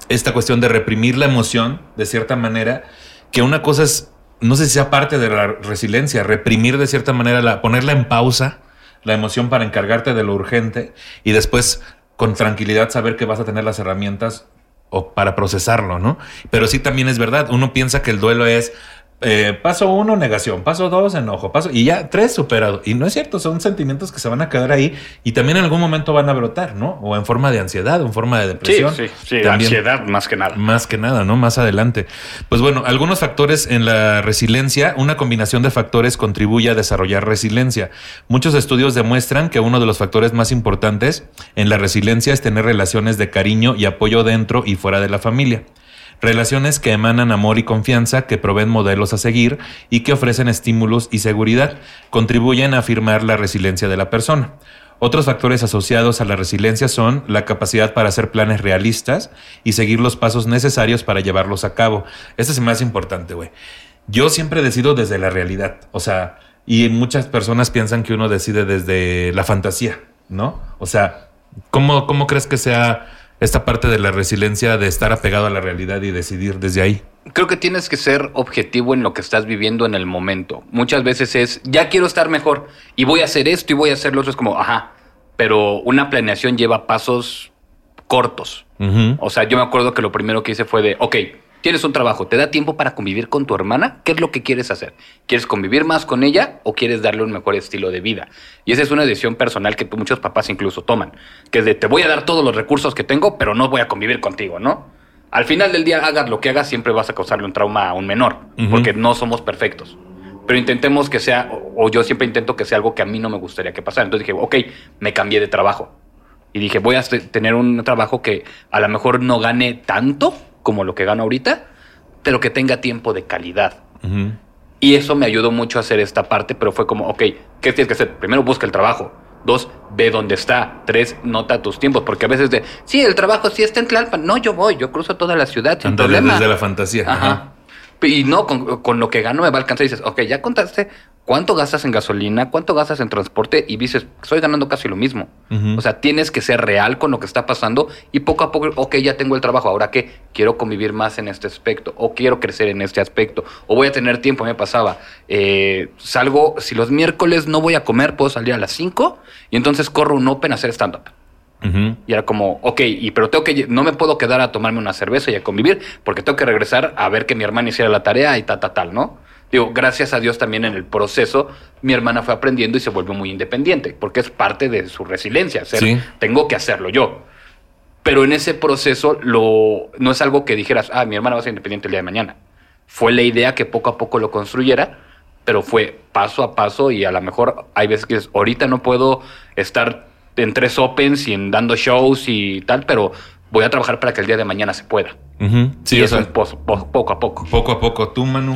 esta cuestión de reprimir la emoción de cierta manera, que una cosa es, no sé si sea parte de la resiliencia, reprimir de cierta manera, la, ponerla en pausa, la emoción para encargarte de lo urgente y después con tranquilidad saber que vas a tener las herramientas o para procesarlo, ¿no? Pero sí también es verdad, uno piensa que el duelo es eh, paso uno, negación, paso dos, enojo, paso y ya tres superado. Y no es cierto, son sentimientos que se van a quedar ahí y también en algún momento van a brotar, ¿no? O en forma de ansiedad, o en forma de depresión. También- ansiedad más que nada. más que nada, ¿no? Más adelante. Pues bueno, algunos factores en la resiliencia, una combinación de factores contribuye a desarrollar resiliencia. Muchos estudios demuestran que uno de los factores más importantes en la resiliencia es tener relaciones de cariño y apoyo dentro y fuera de la familia. Relaciones que emanan amor y confianza, que proveen modelos a seguir y que ofrecen estímulos y seguridad, contribuyen a afirmar la resiliencia de la persona. Otros factores asociados a la resiliencia son la capacidad para hacer planes realistas y seguir los pasos necesarios para llevarlos a cabo. Este es el más importante, güey. Yo siempre decido desde la realidad, o sea, y muchas personas piensan que uno decide desde la fantasía, ¿no? O sea, ¿cómo, cómo crees que sea esta parte de la resiliencia de estar apegado a la realidad y decidir desde ahí? Creo que tienes que ser objetivo en lo que estás viviendo en el momento. Muchas veces es, ya quiero estar mejor y voy a hacer esto y voy a hacer lo otro. Es como, ajá, pero una planeación lleva pasos cortos. O sea, yo me acuerdo que lo primero que hice fue de, ok, tienes un trabajo, ¿te da tiempo para convivir con tu hermana? ¿Qué es lo que quieres hacer? ¿Quieres convivir más con ella o quieres darle un mejor estilo de vida? Y esa es una decisión personal que muchos papás incluso toman, que es de, te voy a dar todos los recursos que tengo, pero no voy a convivir contigo, ¿no? Al final del día, hagas lo que hagas, siempre vas a causarle un trauma a un menor, porque no somos perfectos. Pero intentemos que sea, o yo siempre intento que sea algo que a mí no me gustaría que pasara. Entonces dije, ok, me cambié de trabajo. Y dije, voy a te- tener un trabajo que a lo mejor no gane tanto como lo que gano ahorita, pero que tenga tiempo de calidad. Y eso me ayudó mucho a hacer esta parte, pero fue como, ok, ¿qué tienes que hacer? Primero busca el trabajo. Dos, ve dónde está. Tres, nota tus tiempos, porque a veces de, sí, el trabajo sí está en Tlalpan. No, yo voy, yo cruzo toda la ciudad sin Ándale, problema. desde la fantasía. Ajá. Ajá. Y no, con, con lo que gano me va a alcanzar. Y dices, ok, ya contaste cuánto gastas en gasolina, cuánto gastas en transporte y dices, estoy ganando casi lo mismo. O sea, tienes que ser real con lo que está pasando y poco a poco, ok, ya tengo el trabajo, ahora qué, quiero convivir más en este aspecto o quiero crecer en este aspecto o voy a tener tiempo, me pasaba, eh, salgo, si los miércoles no voy a comer, puedo salir a las 5 y entonces corro un open a hacer stand-up. Y era como, ok, y, pero tengo que, no me puedo quedar a tomarme una cerveza y a convivir, porque tengo que regresar a ver que mi hermana hiciera la tarea y tal, tal, tal, ¿no? Digo, gracias a Dios también en el proceso, mi hermana fue aprendiendo y se volvió muy independiente, porque es parte de su resiliencia, ser, Sí. tengo que hacerlo yo. Pero en ese proceso lo, no es algo que dijeras, ah, mi hermana va a ser independiente el día de mañana. Fue la idea que poco a poco lo construyera, pero fue paso a paso y a lo mejor hay veces que es, ahorita no puedo estar en tres opens y en dando shows y tal, pero voy a trabajar para que el día de mañana se pueda. Ujú. Sí, y o eso sea, es pos- po- poco a poco. poco a poco. Tú, Manu.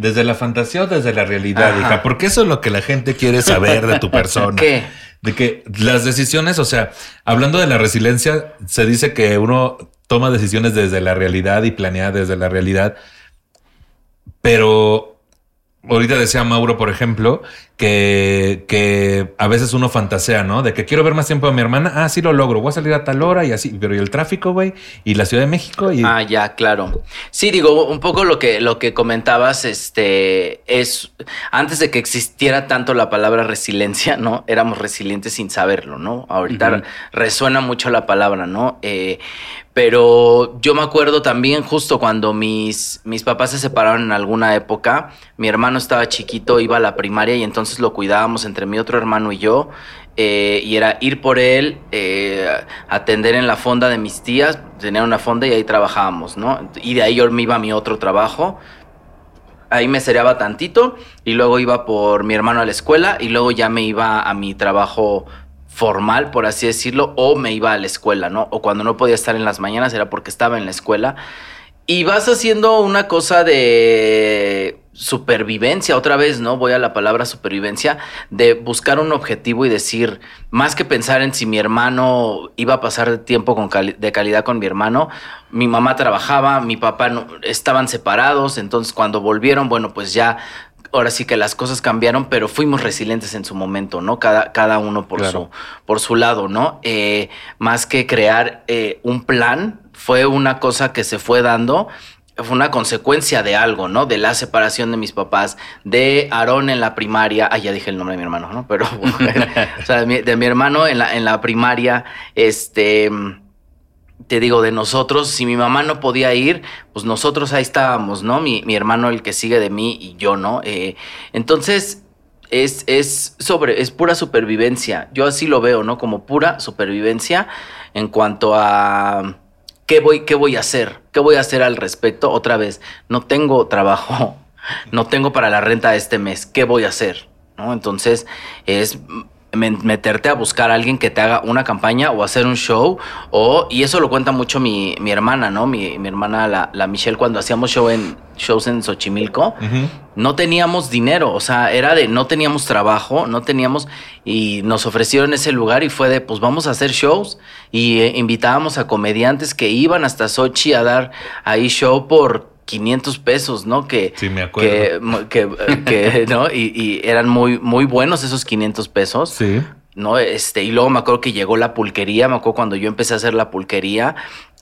¿Desde la fantasía o desde la realidad, Ajá. hija? Porque eso es lo que la gente quiere saber de tu [LAUGHS] persona. ¿Qué? De que las decisiones, o sea, hablando de la resiliencia, se dice que uno toma decisiones desde la realidad y planea desde la realidad. Pero ahorita decía Mauro, por ejemplo, que, que a veces uno fantasea, ¿no? De que quiero ver más tiempo a mi hermana. Ah, sí lo logro. Voy a salir a tal hora y así. Pero ¿y el tráfico, güey? ¿Y la Ciudad de México? Y... Ah, ya, claro. Sí, digo, un poco lo que, lo que comentabas, este, es, antes de que existiera tanto la palabra resiliencia, ¿no? Éramos resilientes sin saberlo, ¿no? Ahorita resuena mucho la palabra, ¿no? Eh, pero yo me acuerdo también justo cuando mis, mis papás se separaron en alguna época, mi hermano estaba chiquito, iba a la primaria y entonces lo cuidábamos entre mi otro hermano y yo. eh, y era ir por él, eh, atender en la fonda de mis tías, tenía una fonda y ahí trabajábamos, ¿no? Y de ahí yo me iba a mi otro trabajo. Ahí me cereaba tantito y luego iba por mi hermano a la escuela y luego ya me iba a mi trabajo formal, por así decirlo, o me iba a la escuela, ¿no? O cuando no podía estar en las mañanas era porque estaba en la escuela. Y vas haciendo una cosa de supervivencia, otra vez, ¿no? Voy a la palabra supervivencia, de buscar un objetivo y decir, más que pensar en si mi hermano iba a pasar tiempo con cali- de calidad con mi hermano, mi mamá trabajaba, mi papá no- estaban separados, entonces cuando volvieron, bueno, pues ya ahora sí que las cosas cambiaron, pero fuimos resilientes en su momento, ¿no? Cada, cada uno por, Claro. su, por su lado, ¿no? Eh, más que crear eh, un plan, fue una cosa que se fue dando, fue una consecuencia de algo, ¿no? De la separación de mis papás, de Aarón en la primaria, ah, ya dije el nombre de mi hermano, ¿no? Pero, [LAUGHS] o sea, de mi, hermano en la, en la primaria, este te digo, de nosotros, si mi mamá no podía ir, pues nosotros ahí estábamos, ¿no? Mi, mi hermano, el que sigue de mí y yo, ¿no? Eh, entonces, es, es sobre, es pura supervivencia. Yo así lo veo, ¿no? Como pura supervivencia en cuanto a qué voy, qué voy a hacer, qué voy a hacer al respecto. Otra vez, no tengo trabajo, [LAUGHS] no tengo para la renta este mes, ¿qué voy a hacer? ¿No? Entonces, es meterte a buscar a alguien que te haga una campaña o hacer un show o y eso lo cuenta mucho mi, mi hermana no mi, mi hermana la, la Michelle cuando hacíamos show en shows en Xochimilco no teníamos dinero, o sea, era de no teníamos trabajo, no teníamos y nos ofrecieron ese lugar y fue de pues vamos a hacer shows y eh, invitábamos a comediantes que iban hasta Sochi a dar ahí show por 500 pesos, ¿no? Que Sí, me acuerdo. que, que, [LAUGHS] que, ¿no? Y, y eran muy muy buenos esos 500 pesos. Sí. ¿no? Este, y luego me acuerdo que llegó la pulquería, me acuerdo cuando yo empecé a hacer la pulquería,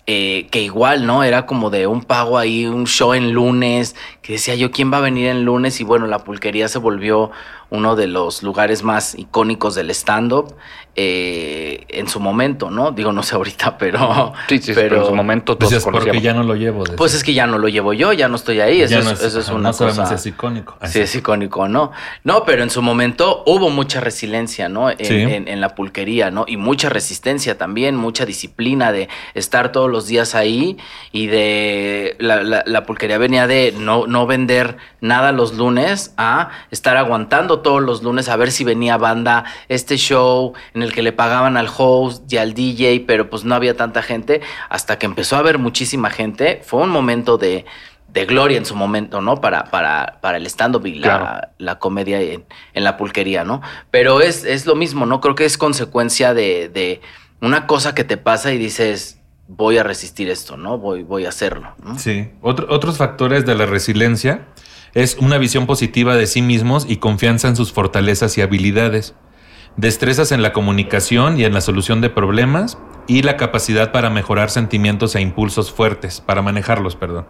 eh, que igual, ¿no? Era como de un pago ahí, un show en lunes, que decía yo, ¿quién va a venir en lunes? Y bueno, la pulquería se volvió uno de los lugares más icónicos del stand-up eh, en su momento, ¿no? Digo, no sé ahorita, [LAUGHS] pero... Sí, sí, pero, en su momento todos Pues es porque ya no lo llevo. Pues es que ya no lo llevo yo, ya no estoy ahí, eso, es, eso es una no sabemos cosa... si es icónico. Sí, es icónico, ¿no? No, pero en su momento hubo mucha resiliencia, ¿no? En, Sí. en- en la pulquería, ¿no? Y mucha resistencia también, mucha disciplina de estar todos los días ahí y de... La, la- la pulquería venía de no, no vender nada los lunes a estar aguantando todos los lunes a ver si venía banda, este show en el que le pagaban al host y al DJ, pero pues no había tanta gente, hasta que empezó a haber muchísima gente. Fue un momento de de gloria en su momento, ¿no? Para, para, para el stand-up y la, comedia en, en la pulquería, ¿no? Pero es, es lo mismo, ¿no? Creo que es consecuencia de, de una cosa que te pasa y dices, voy a resistir esto, ¿no? Voy, voy a hacerlo. ¿no? Sí. Otro- otros factores de la resiliencia es una visión positiva de sí mismos y confianza en sus fortalezas y habilidades. Destrezas en la comunicación y en la solución de problemas y la capacidad para mejorar sentimientos e impulsos fuertes, para manejarlos, perdón.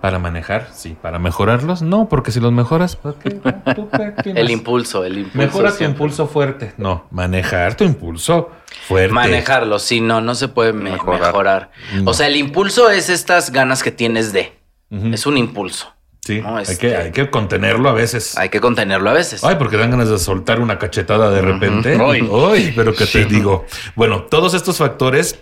Para manejar, sí, para mejorarlos, no, porque si los mejoras, ¿por qué? ¿Tú? El impulso, el impulso. Mejora tu impulso fuerte. No, manejar tu impulso fuerte. Manejarlo, sí, no, no se puede me- mejorar. Mejorar. No. O sea, el impulso es estas ganas que tienes de. Es un impulso. Sí, No, hay, que, hay que contenerlo a veces. Hay que contenerlo a veces. Ay, porque dan ganas de soltar una cachetada de repente. [LAUGHS] Ay. pero que te digo. Bueno, todos estos factores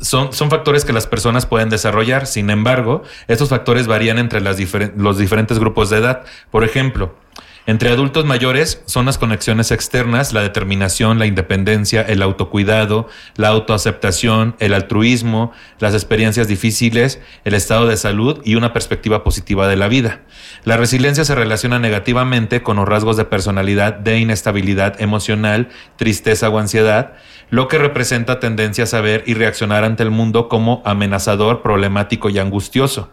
son, son factores que las personas pueden desarrollar. Sin embargo, estos factores varían entre las los diferentes grupos de edad. Por ejemplo, entre adultos mayores son las conexiones externas, la determinación, la independencia, el autocuidado, la autoaceptación, el altruismo, las experiencias difíciles, el estado de salud y una perspectiva positiva de la vida. La resiliencia se relaciona negativamente con los rasgos de personalidad de inestabilidad emocional, tristeza o ansiedad, lo que representa tendencias a ver y reaccionar ante el mundo como amenazador, problemático y angustioso.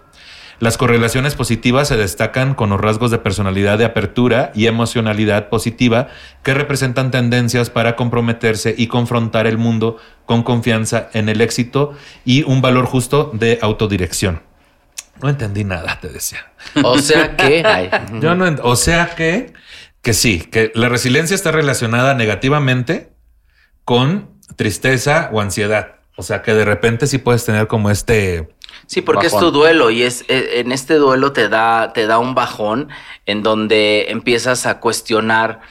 Las correlaciones positivas se destacan con los rasgos de personalidad de apertura y emocionalidad positiva que representan tendencias para comprometerse y confrontar el mundo con confianza en el éxito y un valor justo de autodirección. No entendí nada, te decía. O sea que. ay, [LAUGHS] Yo no, o sea que, que sí, que la resiliencia está relacionada negativamente con tristeza o ansiedad. O sea que de repente sí puedes tener como este, Sí, porque es Bajón. tu duelo y es eh, en este duelo te da te da un bajón en donde empiezas a cuestionar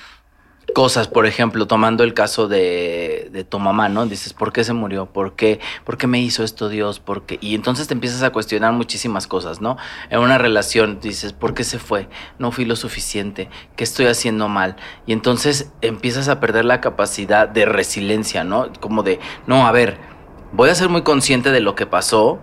cosas, por ejemplo, tomando el caso de, de tu mamá, ¿no? Dices, ¿por qué se murió? ¿Por qué? ¿Por qué me hizo esto Dios? ¿Por qué? Y entonces te empiezas a cuestionar muchísimas cosas, ¿no? En una relación dices, ¿por qué se fue? No fui lo suficiente, ¿qué estoy haciendo mal? Y entonces empiezas a perder la capacidad de resiliencia, ¿no? Como de, no, a ver, voy a ser muy consciente de lo que pasó,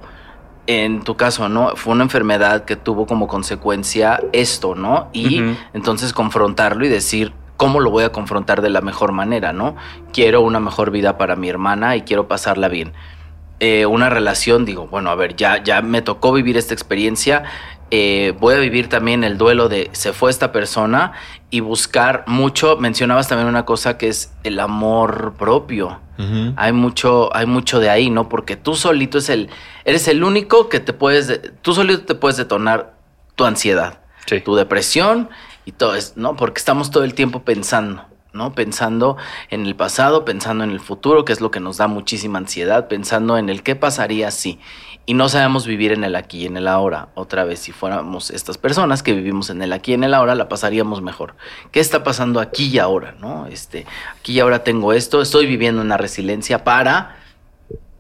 en tu caso, ¿no? Fue una enfermedad que tuvo como consecuencia esto, ¿no? Y entonces confrontarlo y decir, ¿cómo lo voy a confrontar de la mejor manera, ¿no? Quiero una mejor vida para mi hermana y quiero pasarla bien. Eh, una relación, digo, bueno, a ver, ya, ya me tocó vivir esta experiencia, eh, voy a vivir también el duelo de se fue esta persona y buscar mucho, mencionabas también una cosa que es el amor propio hay mucho, hay mucho de ahí, ¿no? Porque tú solito es el, eres el único que te puedes, de- tú solito te puedes detonar tu ansiedad, Sí. tu depresión y todo eso, ¿no? Porque estamos todo el tiempo pensando, ¿no? Pensando en el pasado, pensando en el futuro, que es lo que nos da muchísima ansiedad, pensando en el qué pasaría si. Y no sabemos vivir en el aquí y en el ahora. Otra vez, si fuéramos estas personas que vivimos en el aquí y en el ahora, la pasaríamos mejor. ¿Qué está pasando aquí y ahora? ¿No? Este, aquí y ahora tengo esto, estoy viviendo una resiliencia para.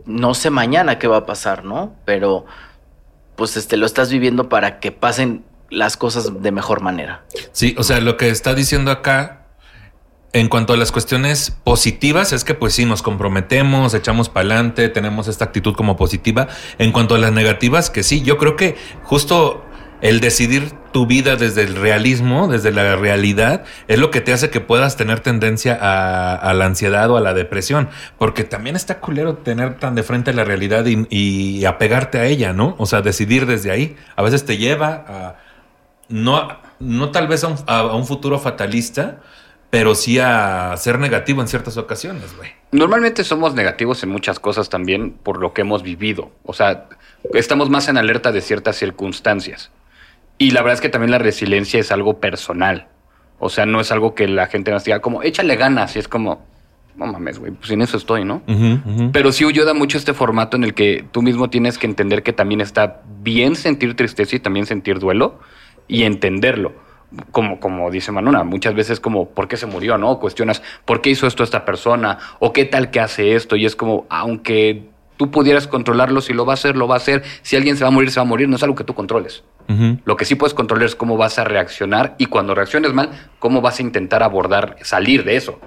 No sé mañana qué va a pasar, ¿no? Pero pues este lo estás viviendo para que pasen las cosas de mejor manera. Sí, o sea, lo que está diciendo acá en cuanto a las cuestiones positivas es que pues sí nos comprometemos, echamos para adelante, tenemos esta actitud como positiva. En cuanto a las negativas, que sí, yo creo que justo el decidir tu vida desde el realismo, desde la realidad, es lo que te hace que puedas tener tendencia a, la ansiedad o a la depresión. Porque también está culero tener tan de frente la realidad y, apegarte a ella, ¿no? O sea, decidir desde ahí. A veces te lleva a no, no tal vez a un futuro fatalista, pero sí a ser negativo en ciertas ocasiones, güey. Normalmente somos negativos en muchas cosas también por lo que hemos vivido. O sea, estamos más en alerta de ciertas circunstancias. Y la verdad es que también la resiliencia es algo personal. O sea, no es algo que la gente nos diga como, échale ganas. Y es como, no mames, güey, pues en eso estoy, ¿no? Pero sí ayuda mucho este formato en el que tú mismo tienes que entender que también está bien sentir tristeza y también sentir duelo y entenderlo. Como, como dice Manona, muchas veces como, ¿por qué se murió? ¿No? Cuestionas, ¿por qué hizo esto esta persona? ¿O qué tal que hace esto? Y es como, aunque tú pudieras controlarlo, si lo va a hacer, lo va a hacer. Si alguien se va a morir, se va a morir. No es algo que tú controles. Lo que sí puedes controlar es cómo vas a reaccionar y cuando reacciones mal, cómo vas a intentar abordar, salir de eso.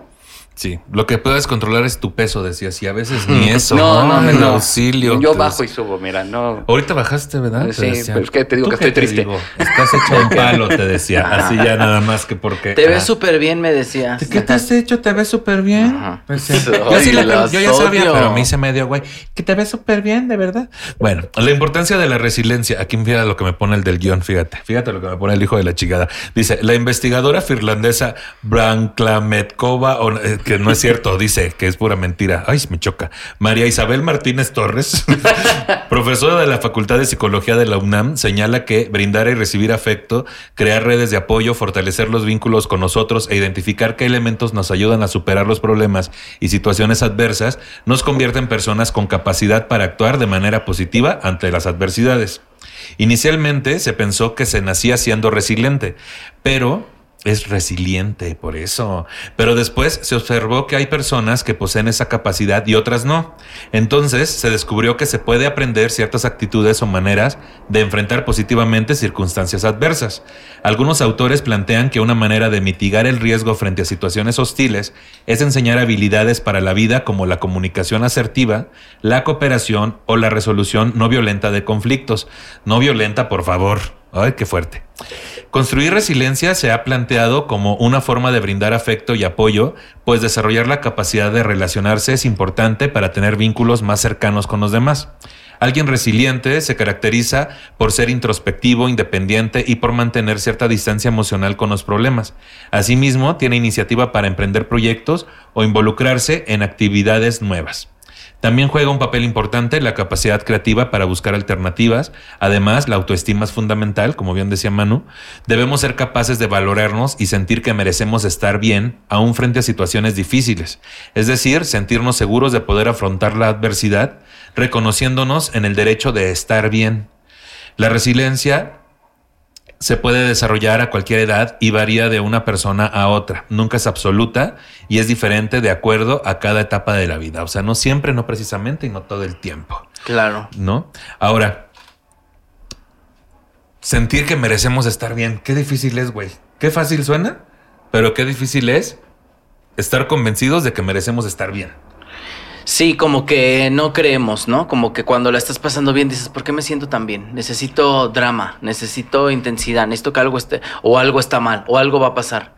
Sí, lo que puedes controlar es tu peso, decías, y a veces ni [LAUGHS] eso. no, no, no, auxilio. Yo bajo y subo, mira, no. Ahorita bajaste, ¿verdad? Sí, pero es que te digo que estoy triste. Estás hecho un palo, te decía. [LAUGHS] Así ya nada más que porque. Te ves súper bien, me decía. ¿Qué te has hecho? ¿Te ves súper bien? Pues, [LAUGHS] yo, sí yo ya sabía, pero me hice medio güey. Que te ves súper bien, de verdad. Bueno, la importancia de la resiliencia. Aquí fíjate lo que me pone el del guion, fíjate. Fíjate lo que me pone el hijo de la chingada. Dice, la investigadora finlandesa Branklametkova, eh, que no es cierto, dice que es pura mentira. Ay, me choca. María Isabel Martínez Torres, [LAUGHS] profesora de la Facultad de Psicología de la UNAM, señala que brindar y recibir afecto, crear redes de apoyo, fortalecer los vínculos con nosotros e identificar qué elementos nos ayudan a superar los problemas y situaciones adversas, nos convierte en personas con capacidad para actuar de manera positiva ante las adversidades. Inicialmente se pensó que se nacía siendo resiliente, pero es resiliente por eso. Pero después se observó que hay personas que poseen esa capacidad y otras no. Entonces se descubrió que se puede aprender ciertas actitudes o maneras de enfrentar positivamente circunstancias adversas. Algunos autores plantean que una manera de mitigar el riesgo frente a situaciones hostiles es enseñar habilidades para la vida como la comunicación asertiva, la cooperación o la resolución no violenta de conflictos. No violenta, por favor. Ay, qué fuerte. Construir resiliencia se ha planteado como una forma de brindar afecto y apoyo, pues desarrollar la capacidad de relacionarse es importante para tener vínculos más cercanos con los demás. Alguien resiliente se caracteriza por ser introspectivo, independiente y por mantener cierta distancia emocional con los problemas. Asimismo, tiene iniciativa para emprender proyectos o involucrarse en actividades nuevas. También juega un papel importante la capacidad creativa para buscar alternativas. Además, la autoestima es fundamental, como bien decía Manu. Debemos ser capaces de valorarnos y sentir que merecemos estar bien, aún frente a situaciones difíciles. Es decir, sentirnos seguros de poder afrontar la adversidad, reconociéndonos en el derecho de estar bien. La resiliencia se puede desarrollar a cualquier edad y varía de una persona a otra. Nunca es absoluta y es diferente de acuerdo a cada etapa de la vida. O sea, no siempre, no precisamente y no todo el tiempo. Claro. ¿No? Ahora, sentir que merecemos estar bien. Qué difícil es, güey. Qué fácil suena, pero qué difícil es estar convencidos de que merecemos estar bien. Sí, como que no creemos, ¿no? Como que cuando la estás pasando bien dices, ¿por qué me siento tan bien? Necesito drama, necesito intensidad, necesito que algo esté, o algo está mal, o algo va a pasar.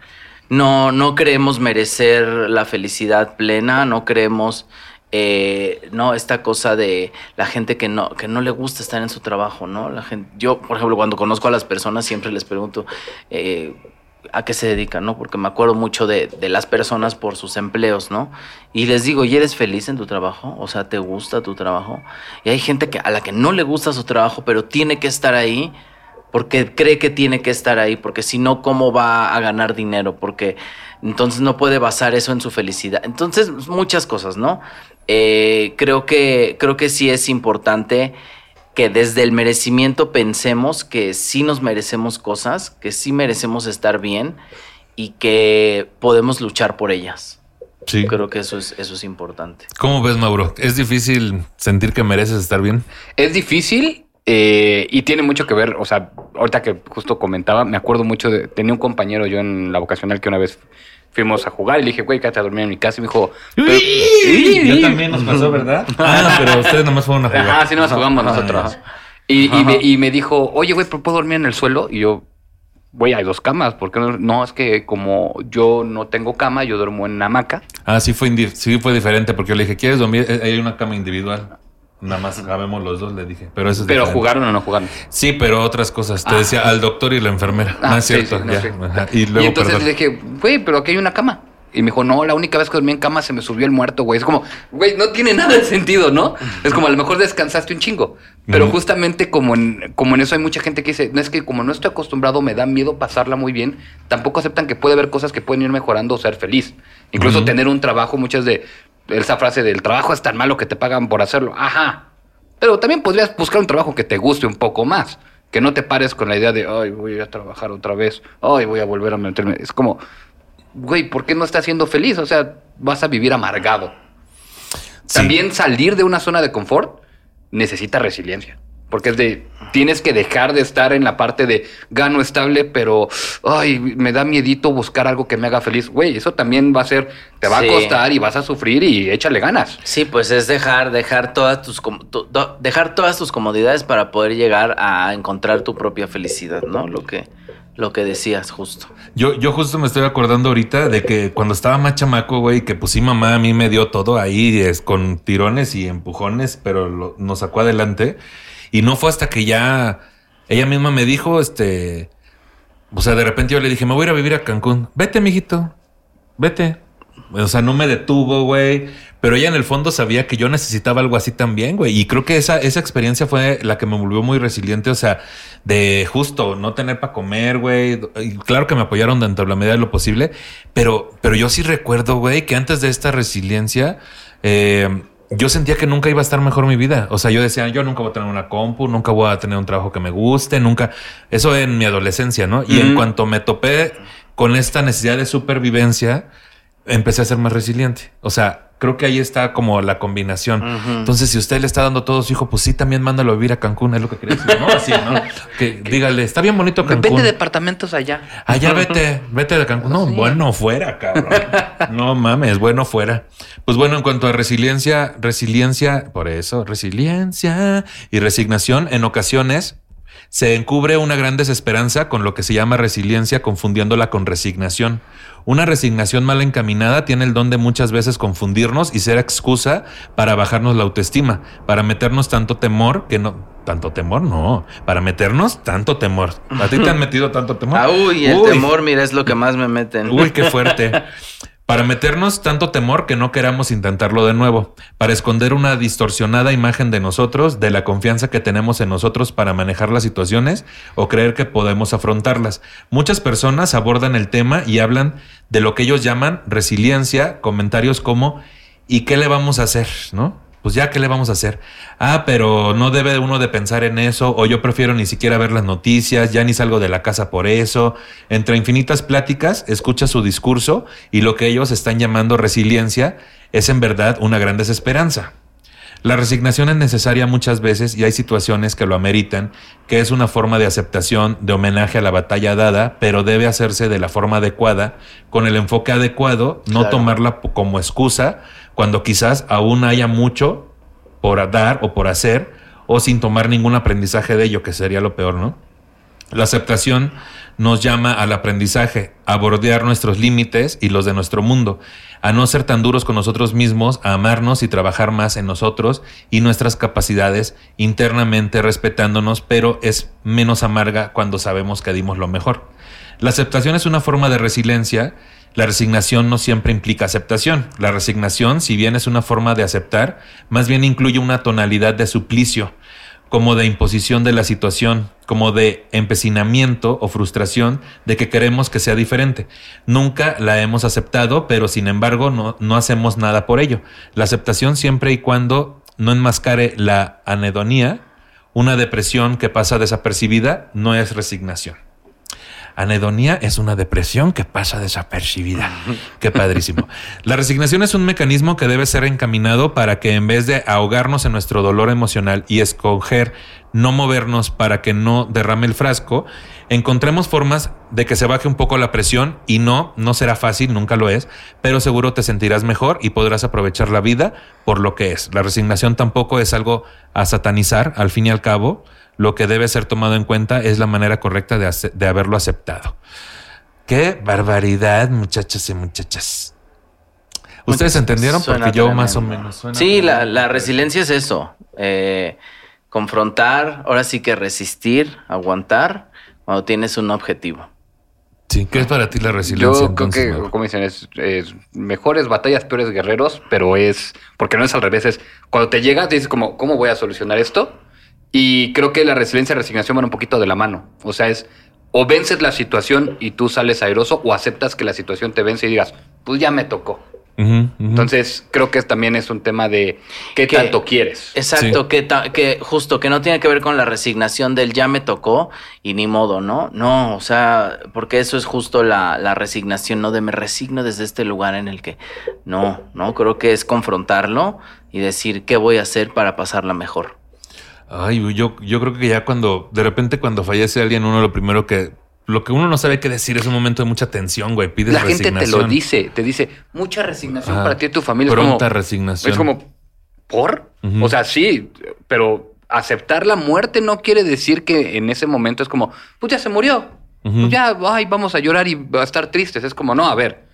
No, no creemos merecer la felicidad plena, no creemos, eh, no, esta cosa de la gente que no, que no le gusta estar en su trabajo, ¿no? La gente, yo, por ejemplo, cuando conozco a las personas siempre les pregunto, eh, a qué se dedican, ¿no? Porque me acuerdo mucho de, las personas por sus empleos, ¿no? Y les digo, ¿y eres feliz en tu trabajo? O sea, ¿te gusta tu trabajo? Y hay gente que, a la que no le gusta su trabajo, pero tiene que estar ahí porque cree que tiene que estar ahí, porque si no, ¿cómo va a ganar dinero? Porque entonces no puede basar eso en su felicidad. Entonces, muchas cosas, ¿no? Eh, creo, que, creo que sí es importante que desde el merecimiento pensemos que sí nos merecemos cosas, que sí merecemos estar bien y que podemos luchar por ellas. Sí. Creo que eso es, eso es importante. ¿Cómo ves, Mauro? ¿Es difícil sentir que mereces estar bien? Es difícil eh, y tiene mucho que ver, o sea, ahorita que justo comentaba, me acuerdo mucho de, tenía un compañero yo en la vocacional que una vez fuimos a jugar y le dije, güey, quédate a dormir en mi casa. Y me dijo, yo también nos pasó, ¿verdad? [LAUGHS] Ah, pero ustedes nomás fueron a jugar. Ah, sí, nomás jugamos nosotros. Y, y, me, dijo, oye, güey, ¿puedo dormir en el suelo? Y yo, güey, hay dos camas. ¿Por qué no? No, es que como yo no tengo cama, yo duermo en hamaca. Ah, sí fue, sí fue diferente porque yo le dije, ¿quieres dormir? Eh, hay una cama individual. Nada más sabemos los dos, le dije. Pero eso es Pero diferente. jugaron o no jugaron. Sí, pero otras cosas. Te Ah. decía al doctor y la enfermera. Ah, no es sí, cierto. sí, no, ya. sí. Y Y, luego, entonces perdón. le dije, güey, pero aquí hay una cama. Y me dijo, no, la única vez que dormí en cama se me subió el muerto, güey. Es como, güey, no tiene nada de sentido, ¿no? Es como a lo mejor descansaste un chingo. Pero justamente como en, como en eso hay mucha gente que dice, no es que como no estoy acostumbrado, me da miedo pasarla muy bien, tampoco aceptan que puede haber cosas que pueden ir mejorando o ser feliz. Incluso tener un trabajo, muchas de esa frase del trabajo es tan malo que te pagan por hacerlo. Ajá. Pero también podrías buscar un trabajo que te guste un poco más. Que no te pares con la idea de, ay, voy a trabajar otra vez. Ay, voy a volver a meterme. Es como, güey, ¿por qué no estás siendo feliz? O sea, vas a vivir amargado. Sí. También salir de una zona de confort necesita resiliencia. Porque es de, tienes que dejar de estar en la parte de gano estable, pero, ay, me da miedito buscar algo que me haga feliz. Güey, eso también va a ser, te va Sí. a costar y vas a sufrir y échale ganas. Sí, pues es dejar, dejar todas tus tu- dejar todas tus comodidades para poder llegar a encontrar tu propia felicidad, ¿no? Lo que, lo que decías justo. Yo, yo justo me estoy acordando ahorita de que cuando estaba más chamaco, güey, que pues sí, mamá a mí me dio todo ahí es, con tirones y empujones, pero lo- nos sacó adelante. Y no fue hasta que ya ella misma me dijo, este, o sea, de repente yo le dije, me voy a ir a vivir a Cancún. Vete, mijito, vete. O sea, no me detuvo, güey. Pero ella en el fondo sabía que yo necesitaba algo así también, güey. Y creo que esa, esa experiencia fue la que me volvió muy resiliente. O sea, de justo no tener para comer, güey. Y claro que me apoyaron dentro de la medida de lo posible. Pero, pero yo sí recuerdo, güey, que antes de esta resiliencia, eh, yo sentía que nunca iba a estar mejor mi vida. O sea, yo decía, yo nunca voy a tener una compu, nunca voy a tener un trabajo que me guste, nunca. Eso en mi adolescencia, ¿no? Y en cuanto me topé con esta necesidad de supervivencia, empecé a ser más resiliente. O sea, creo que ahí está como la combinación. Entonces, si usted le está dando todo su hijo, pues sí, también mándalo a vivir a Cancún, es lo que quería decir, ¿no? Así, ¿no? [LAUGHS] Que dígale, está bien bonito Cancún. Vete departamentos allá. Allá [LAUGHS] vete, vete de Cancún. No, Sí. bueno fuera, cabrón. No mames, bueno fuera. Pues bueno, en cuanto a resiliencia, resiliencia, por eso, resiliencia y resignación, en ocasiones se encubre una gran desesperanza con lo que se llama resiliencia, confundiéndola con resignación. Una resignación mal encaminada tiene el don de muchas veces confundirnos y ser excusa para bajarnos la autoestima, para meternos tanto temor que no. Tanto temor, no. Para meternos tanto temor. ¿A ti te han [LAUGHS] metido tanto temor? Ah, uy, el Uy. temor, mira, es lo que más me meten. Uy, qué fuerte. [LAUGHS] Para meternos tanto temor que no queramos intentarlo de nuevo, para esconder una distorsionada imagen de nosotros, de la confianza que tenemos en nosotros para manejar las situaciones o creer que podemos afrontarlas. Muchas personas abordan el tema y hablan de lo que ellos llaman resiliencia, comentarios como ¿y qué le vamos a hacer? ¿No? Pues ya, ¿qué le vamos a hacer? Ah, pero no debe uno de pensar en eso, o yo prefiero ni siquiera ver las noticias, ya ni salgo de la casa por eso. Entre infinitas pláticas, escucha su discurso y lo que ellos están llamando resiliencia es en verdad una gran desesperanza. La resignación es necesaria muchas veces y hay situaciones que lo ameritan, que es una forma de aceptación, de homenaje a la batalla dada, pero debe hacerse de la forma adecuada, con el enfoque adecuado, no Claro. tomarla como excusa cuando quizás aún haya mucho por dar o por hacer, o sin tomar ningún aprendizaje de ello, que sería lo peor, ¿no? La aceptación nos llama al aprendizaje, a bordear nuestros límites y los de nuestro mundo, a no ser tan duros con nosotros mismos, a amarnos y trabajar más en nosotros y nuestras capacidades internamente respetándonos, pero es menos amarga cuando sabemos que dimos lo mejor. La aceptación es una forma de resiliencia. La resignación no siempre implica aceptación. La resignación, si bien es una forma de aceptar, más bien incluye una tonalidad de suplicio, como de imposición de la situación, como de empecinamiento o frustración de que queremos que sea diferente. Nunca la hemos aceptado, pero sin embargo no, no hacemos nada por ello. La aceptación siempre y cuando no enmascare la anedonía, una depresión que pasa desapercibida, no es resignación. Anedonía es una depresión que pasa desapercibida. Qué padrísimo. La resignación es un mecanismo que debe ser encaminado para que en vez de ahogarnos en nuestro dolor emocional y escoger no movernos para que no derrame el frasco, encontremos formas de que se baje un poco la presión y no, no será fácil, nunca lo es, pero seguro te sentirás mejor y podrás aprovechar la vida por lo que es. La resignación tampoco es algo a satanizar, al fin y al cabo, lo que debe ser tomado en cuenta es la manera correcta de, ace- de haberlo aceptado. Qué barbaridad, muchachos y muchachas. ¿Ustedes entendieron? Porque yo más o menos. suena Sí, la, la resiliencia es eso. Eh, confrontar, ahora sí que resistir, aguantar cuando tienes un objetivo. Sí, ¿qué es para ti la resiliencia? Yo creo que, como dicen, es, es, mejores batallas, peores guerreros, pero es, porque no es al revés, es cuando te llega, te dices como, ¿cómo voy a solucionar esto? Y creo que la resiliencia y resignación van un poquito de la mano. O sea, es o vences la situación y tú sales airoso o aceptas que la situación te vence y digas, pues ya me tocó. Entonces, creo que también es un tema de qué tanto quieres. Exacto, que, que justo, que no tiene que ver con la resignación del ya me tocó y ni modo, ¿no? No, o sea, porque eso es justo la, la resignación, ¿no? De me resigno desde este lugar en el que no, no, creo que es confrontarlo y decir qué voy a hacer para pasarla mejor. Ay, yo, yo creo que ya cuando, de repente cuando fallece alguien, uno lo primero que lo que uno no sabe qué decir es un momento de mucha tensión, güey. Pides La gente te lo dice, te dice mucha resignación para ti y tu familia. Pronta resignación. Es como, ¿por? O sea, sí, pero aceptar la muerte no quiere decir que en ese momento es como, pues ya se murió. Pues ya, ay, vamos a llorar y a estar tristes. Es como, no, a ver,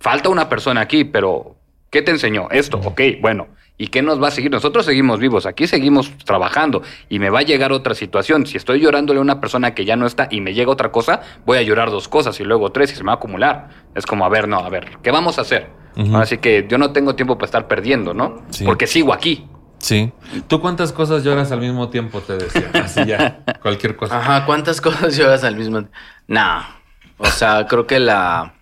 falta una persona aquí, pero ¿qué te enseñó? Esto, ok, bueno. ¿Y qué nos va a seguir? Nosotros seguimos vivos, aquí seguimos trabajando y me va a llegar otra situación. Si estoy llorándole a una persona que ya no está y me llega otra cosa, voy a llorar dos cosas y luego tres y se me va a acumular. Es como, a ver, no, a ver, ¿qué vamos a hacer? Así que yo no tengo tiempo para estar perdiendo, ¿no? Porque sigo aquí. Sí. ¿Tú cuántas cosas lloras al mismo tiempo? Te decía. Así ya, cualquier cosa. Ajá, ¿cuántas [LAUGHS] cosas lloras al mismo tiempo? Nah. O sea, creo que la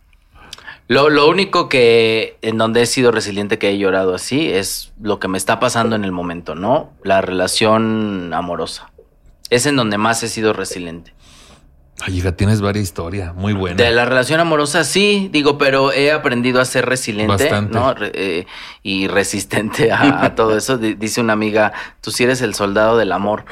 lo, único que en donde he sido resiliente que he llorado así es lo que me está pasando en el momento, ¿no? La relación amorosa. Es en donde más he sido resiliente. Ay, hija, tienes varias historias, muy buena. De la relación amorosa, sí, digo, pero he aprendido a ser resiliente, ¿no? Eh, y resistente a, todo eso. [LAUGHS] dice una amiga, tú sí eres el soldado del amor.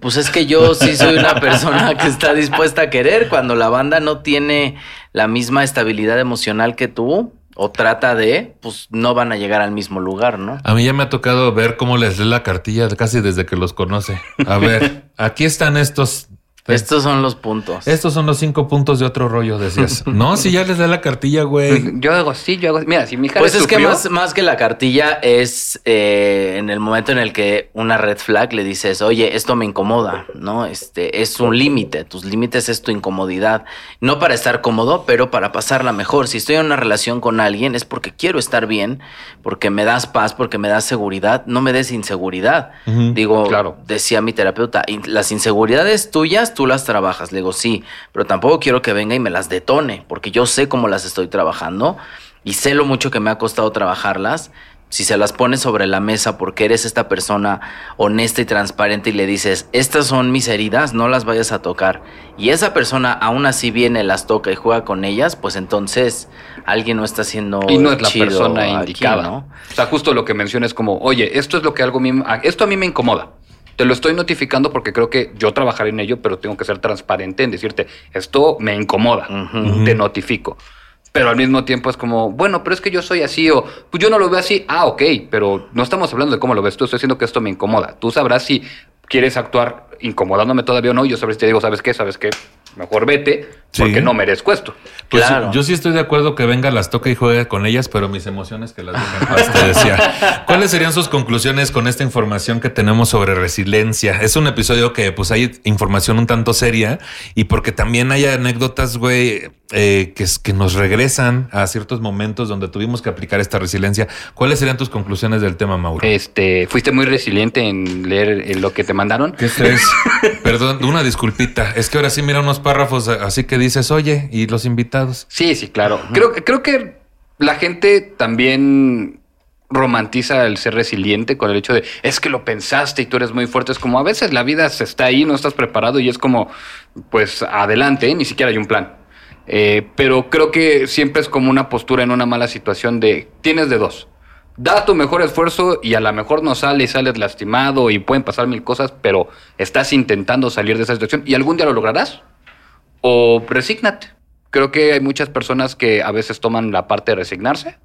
Pues es que yo sí soy una persona que está dispuesta a querer cuando la banda no tiene la misma estabilidad emocional que tú o trata de, pues no van a llegar al mismo lugar, ¿no? A mí ya me ha tocado ver cómo les lee la cartilla casi desde que los conoce. A ver, aquí están estos estos son los puntos. Estos son los cinco puntos de otro rollo, decías. [LAUGHS] no, si ya les da la cartilla, güey. Yo hago así, yo hago. Mira, si mi hija Pues es que más, más que la cartilla es eh, en el momento en el que una red flag le dices, oye, esto me incomoda, ¿no? Este es un límite. Tus límites es tu incomodidad. No para estar cómodo, pero para pasarla mejor. Si estoy en una relación con alguien es porque quiero estar bien, porque me das paz, porque me das seguridad. No me des inseguridad. Digo, claro. decía mi terapeuta, las inseguridades tuyas, tú las trabajas. Le digo, sí, pero tampoco quiero que venga y me las detone, porque yo sé cómo las estoy trabajando y sé lo mucho que me ha costado trabajarlas. Si se las pones sobre la mesa porque eres esta persona honesta y transparente y le dices, estas son mis heridas, no las vayas a tocar, y esa persona aún así viene, las toca y juega con ellas, pues entonces alguien no está haciendo. Y no es la persona indicada. ¿no? O sea, justo lo que mencionas como, oye, esto es lo que algo esto a mí me incomoda. Te lo estoy notificando porque creo que yo trabajaré en ello, pero tengo que ser transparente en decirte, esto me incomoda, te notifico. Pero al mismo tiempo es como, bueno, pero es que yo soy así o pues yo no lo veo así. Ah, ok, pero no estamos hablando de cómo lo ves tú, estoy diciendo que esto me incomoda. Tú sabrás si quieres actuar incomodándome todavía o no. Yo sabré si te digo, ¿sabes qué? ¿Sabes qué? Mejor vete porque no merezco esto. Pues claro. yo sí estoy de acuerdo que venga, las toque y juegue con ellas, pero mis emociones que las dejen te decía. [LAUGHS] ¿Cuáles serían sus conclusiones con esta información que tenemos sobre resiliencia? Es un episodio que pues hay información un tanto seria y porque también hay anécdotas, güey, eh, que, que nos regresan a ciertos momentos donde tuvimos que aplicar esta resiliencia. ¿Cuáles serían tus conclusiones del tema, Mauro? Este, fuiste muy resiliente en leer lo que te mandaron. ¿Qué es? [LAUGHS] Perdón, una disculpita. Es que ahora sí mira unos párrafos así que dices, oye, ¿y los invitados? Sí, sí, claro. Creo, creo que la gente también romantiza el ser resiliente con el hecho de es que lo pensaste y tú eres muy fuerte. Es como a veces la vida se está ahí, no estás preparado y es como, pues adelante, ni siquiera hay un plan. Eh, pero creo que siempre es como una postura en una mala situación de tienes de dos. Da tu mejor esfuerzo y a lo mejor no sale y sales lastimado y pueden pasar mil cosas, pero estás intentando salir de esa situación y algún día lo lograrás o resígnate. Creo que hay muchas personas que a veces toman la parte de resignarse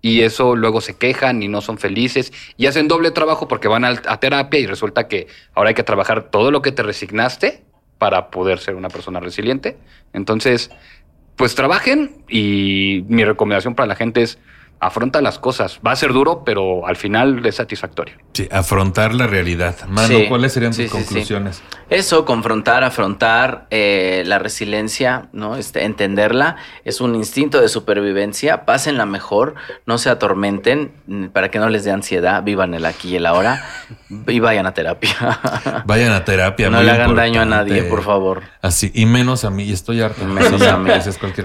y eso luego se quejan y no son felices y hacen doble trabajo porque van a, terapia y resulta que ahora hay que trabajar todo lo que te resignaste para poder ser una persona resiliente. Entonces, pues trabajen y mi recomendación para la gente es afronta las cosas. Va a ser duro, pero al final es satisfactorio. Sí, afrontar la realidad. Mano, Sí, ¿cuáles serían tus sí, conclusiones? Eso, confrontar, afrontar eh, la resiliencia, ¿no? Este, entenderla, es un instinto de supervivencia, pásenla mejor, no se atormenten, mm, para que no les dé ansiedad, vivan el aquí y el ahora y vayan a terapia. [LAUGHS] Vayan a terapia. no le hagan daño a nadie, por favor. Así, y menos a mí, y estoy harto. Menos a mí.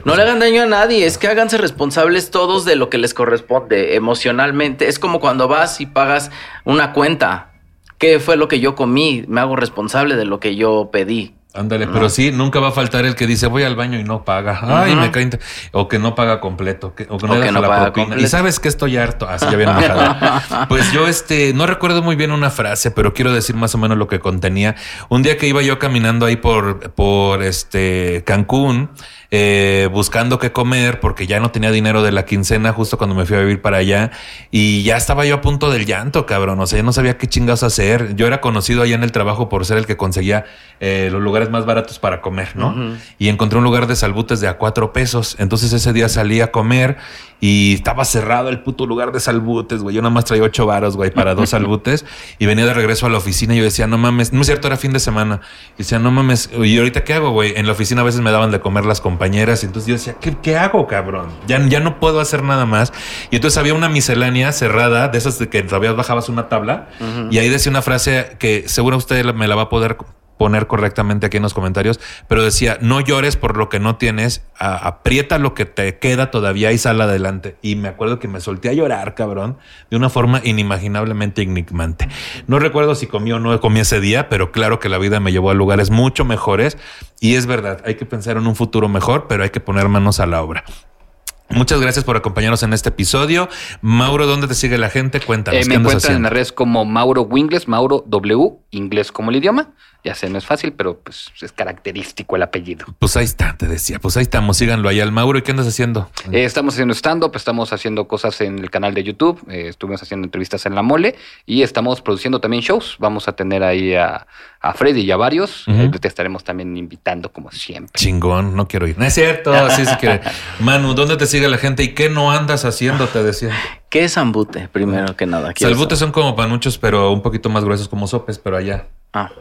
No le hagan daño a nadie, es que háganse responsables todos de lo que les corresponde emocionalmente. Es como cuando vas y pagas una cuenta. ¿Qué fue lo que yo comí? Me hago responsable de lo que yo pedí. Ándale, pero sí, nunca va a faltar el que dice voy al baño y no paga. Ay, me cae. O que no paga completo. que- o que no, O que deja no la paga propina. completo. Y sabes que estoy harto. Así ya bien enojado. [LAUGHS] Pues yo, este, no recuerdo muy bien una frase, pero quiero decir más o menos lo que contenía. Un día que iba yo caminando ahí por, por este Cancún, eh, buscando qué comer, porque ya no tenía dinero de la quincena justo cuando me fui a vivir para allá. Y ya estaba yo a punto del llanto, cabrón. O sea, ya no sabía qué chingados hacer. Yo era conocido allá en el trabajo por ser el que conseguía eh, los lugares más baratos para comer, ¿no? Y encontré un lugar de salbutes de a cuatro pesos. Entonces ese día salí a comer y estaba cerrado el puto lugar de salbutes, güey. Yo nada más traía ocho varos, güey, para dos [LAUGHS] salbutes. Y venía de regreso a la oficina y yo decía, no mames, no es cierto, era fin de semana. Y decía, no mames, ¿y ahorita qué hago, güey? En la oficina a veces me daban de comer las compañeras. Y entonces yo decía, ¿qué, qué hago, cabrón? Ya, ya no puedo hacer nada más. Y entonces había una miscelánea cerrada, de esas de que todavía bajabas una tabla. Y ahí decía una frase que seguro usted me la va a poder poner correctamente aquí en los comentarios, pero decía, no llores por lo que no tienes, aprieta lo que te queda todavía y sal adelante. Y me acuerdo que me solté a llorar, cabrón, de una forma inimaginablemente enigmante. No recuerdo si comí o no comí ese día, pero claro que la vida me llevó a lugares mucho mejores y es verdad, hay que pensar en un futuro mejor, pero hay que poner manos a la obra. Muchas gracias por acompañarnos en este episodio. Mauro, ¿dónde te sigue la gente? Cuéntanos. Eh, ¿qué me encuentran en las redes como Mauro Wingles, Mauro W, inglés como el idioma. Ya sé, no es fácil, pero pues es característico el apellido. Pues ahí está, te decía. Pues ahí estamos, síganlo ahí al Mauro. ¿Y qué andas haciendo? Eh, estamos haciendo stand-up, estamos haciendo cosas en el canal de YouTube, eh, estuvimos haciendo entrevistas en La Mole y estamos produciendo también shows. Vamos a tener ahí a, a Freddy y a varios. Eh, te estaremos también invitando como siempre. Chingón, no quiero ir. No es cierto, [LAUGHS] sí, sí quiere. Manu, ¿dónde te sigue la gente y qué no andas haciendo? Te decía. ¿Qué es ambute? Primero que nada. saber. son como panuchos, pero un poquito más gruesos como sopes, pero allá Ah,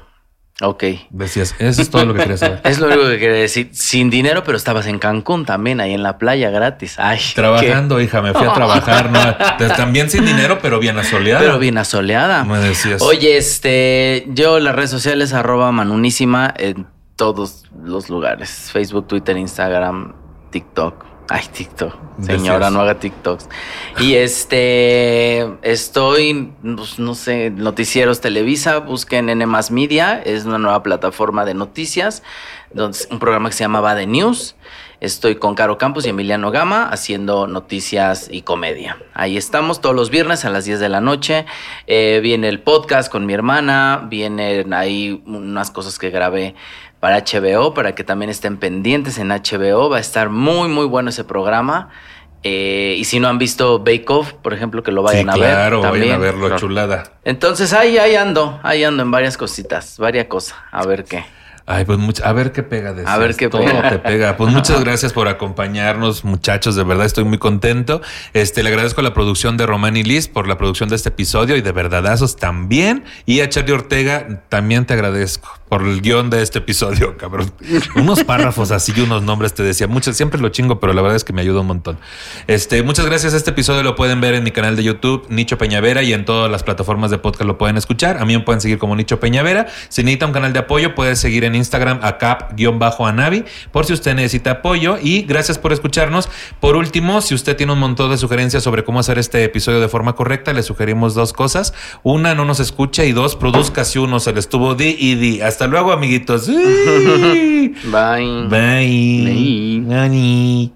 ok. decías, eso es todo lo que quería saber. [LAUGHS] Es lo único que quería decir. Sin dinero, pero estabas en Cancún también, ahí en la playa gratis. Ay, Trabajando, hija, me fui a trabajar, ¿no? [LAUGHS] También sin dinero, pero bien asoleada. Pero bien asoleada. Me decías. Oye, este, yo las redes sociales arroba manunísima en todos los lugares. Facebook, Twitter, Instagram, TikTok. Ay, TikTok. Señora, no haga TikToks. Y este, estoy, pues, no sé, Noticieros Televisa, busquen N Más Media, es una nueva plataforma de noticias, donde, un programa que se llama Va de News. Estoy con Caro Campos y Emiliano Gama haciendo noticias y comedia. Ahí estamos todos los viernes a las 10 de la noche. Eh, viene el podcast con mi hermana, vienen ahí unas cosas que grabé para HBO, para que también estén pendientes en HBO. Va a estar muy, muy bueno ese programa. Eh, y si no han visto Bake Off, por ejemplo, que lo sí, vayan a ver. claro, vayan a verlo, Claro. chulada. Entonces ahí, ahí ando, ahí ando en varias cositas, varias cosas. A ver qué. Ay, pues much- a ver qué pega de A ver qué todo pega. te pega. Pues [LAUGHS] muchas gracias por acompañarnos, muchachos. De verdad estoy muy contento. Este, le agradezco a la producción de Román y Liz por la producción de este episodio y de verdadazos también. Y a Charlie Ortega también te agradezco por el guion de este episodio, [LAUGHS] cabrón. Unos párrafos así y unos nombres te decía. Muchas, siempre lo chingo, pero la verdad es que me ayuda un montón. Este, muchas gracias. Este episodio lo pueden ver en mi canal de YouTube, Nicho Peñavera, y en todas las plataformas de podcast lo pueden escuchar. A mí me pueden seguir como Nicho Peñavera. Si necesita un canal de apoyo, puede seguir en Instagram a cap-anavi por si usted necesita apoyo. Y gracias por escucharnos. Por último, si usted tiene un montón de sugerencias sobre cómo hacer este episodio de forma correcta, le sugerimos dos cosas. Una, no nos escucha y dos, produzca si uno se le estuvo di y di. Hasta luego, amiguitos. [LAUGHS] Bye. Bye. Bye.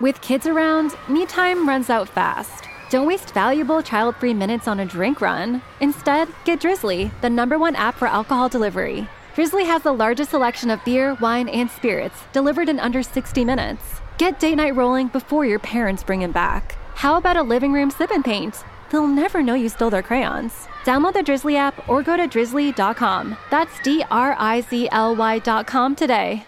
With kids around, me time runs out fast. Don't waste valuable child free minutes on a drink run. Instead, get Drizzly, the number one app for alcohol delivery. Drizzly has the largest selection of beer, wine, and spirits delivered in under 60 minutes. Get date night rolling before your parents bring him back. How about a living room sip and paint? They'll never know you stole their crayons. Download the Drizzly app or go to drizzly.com. That's D R I Z L Y.com today.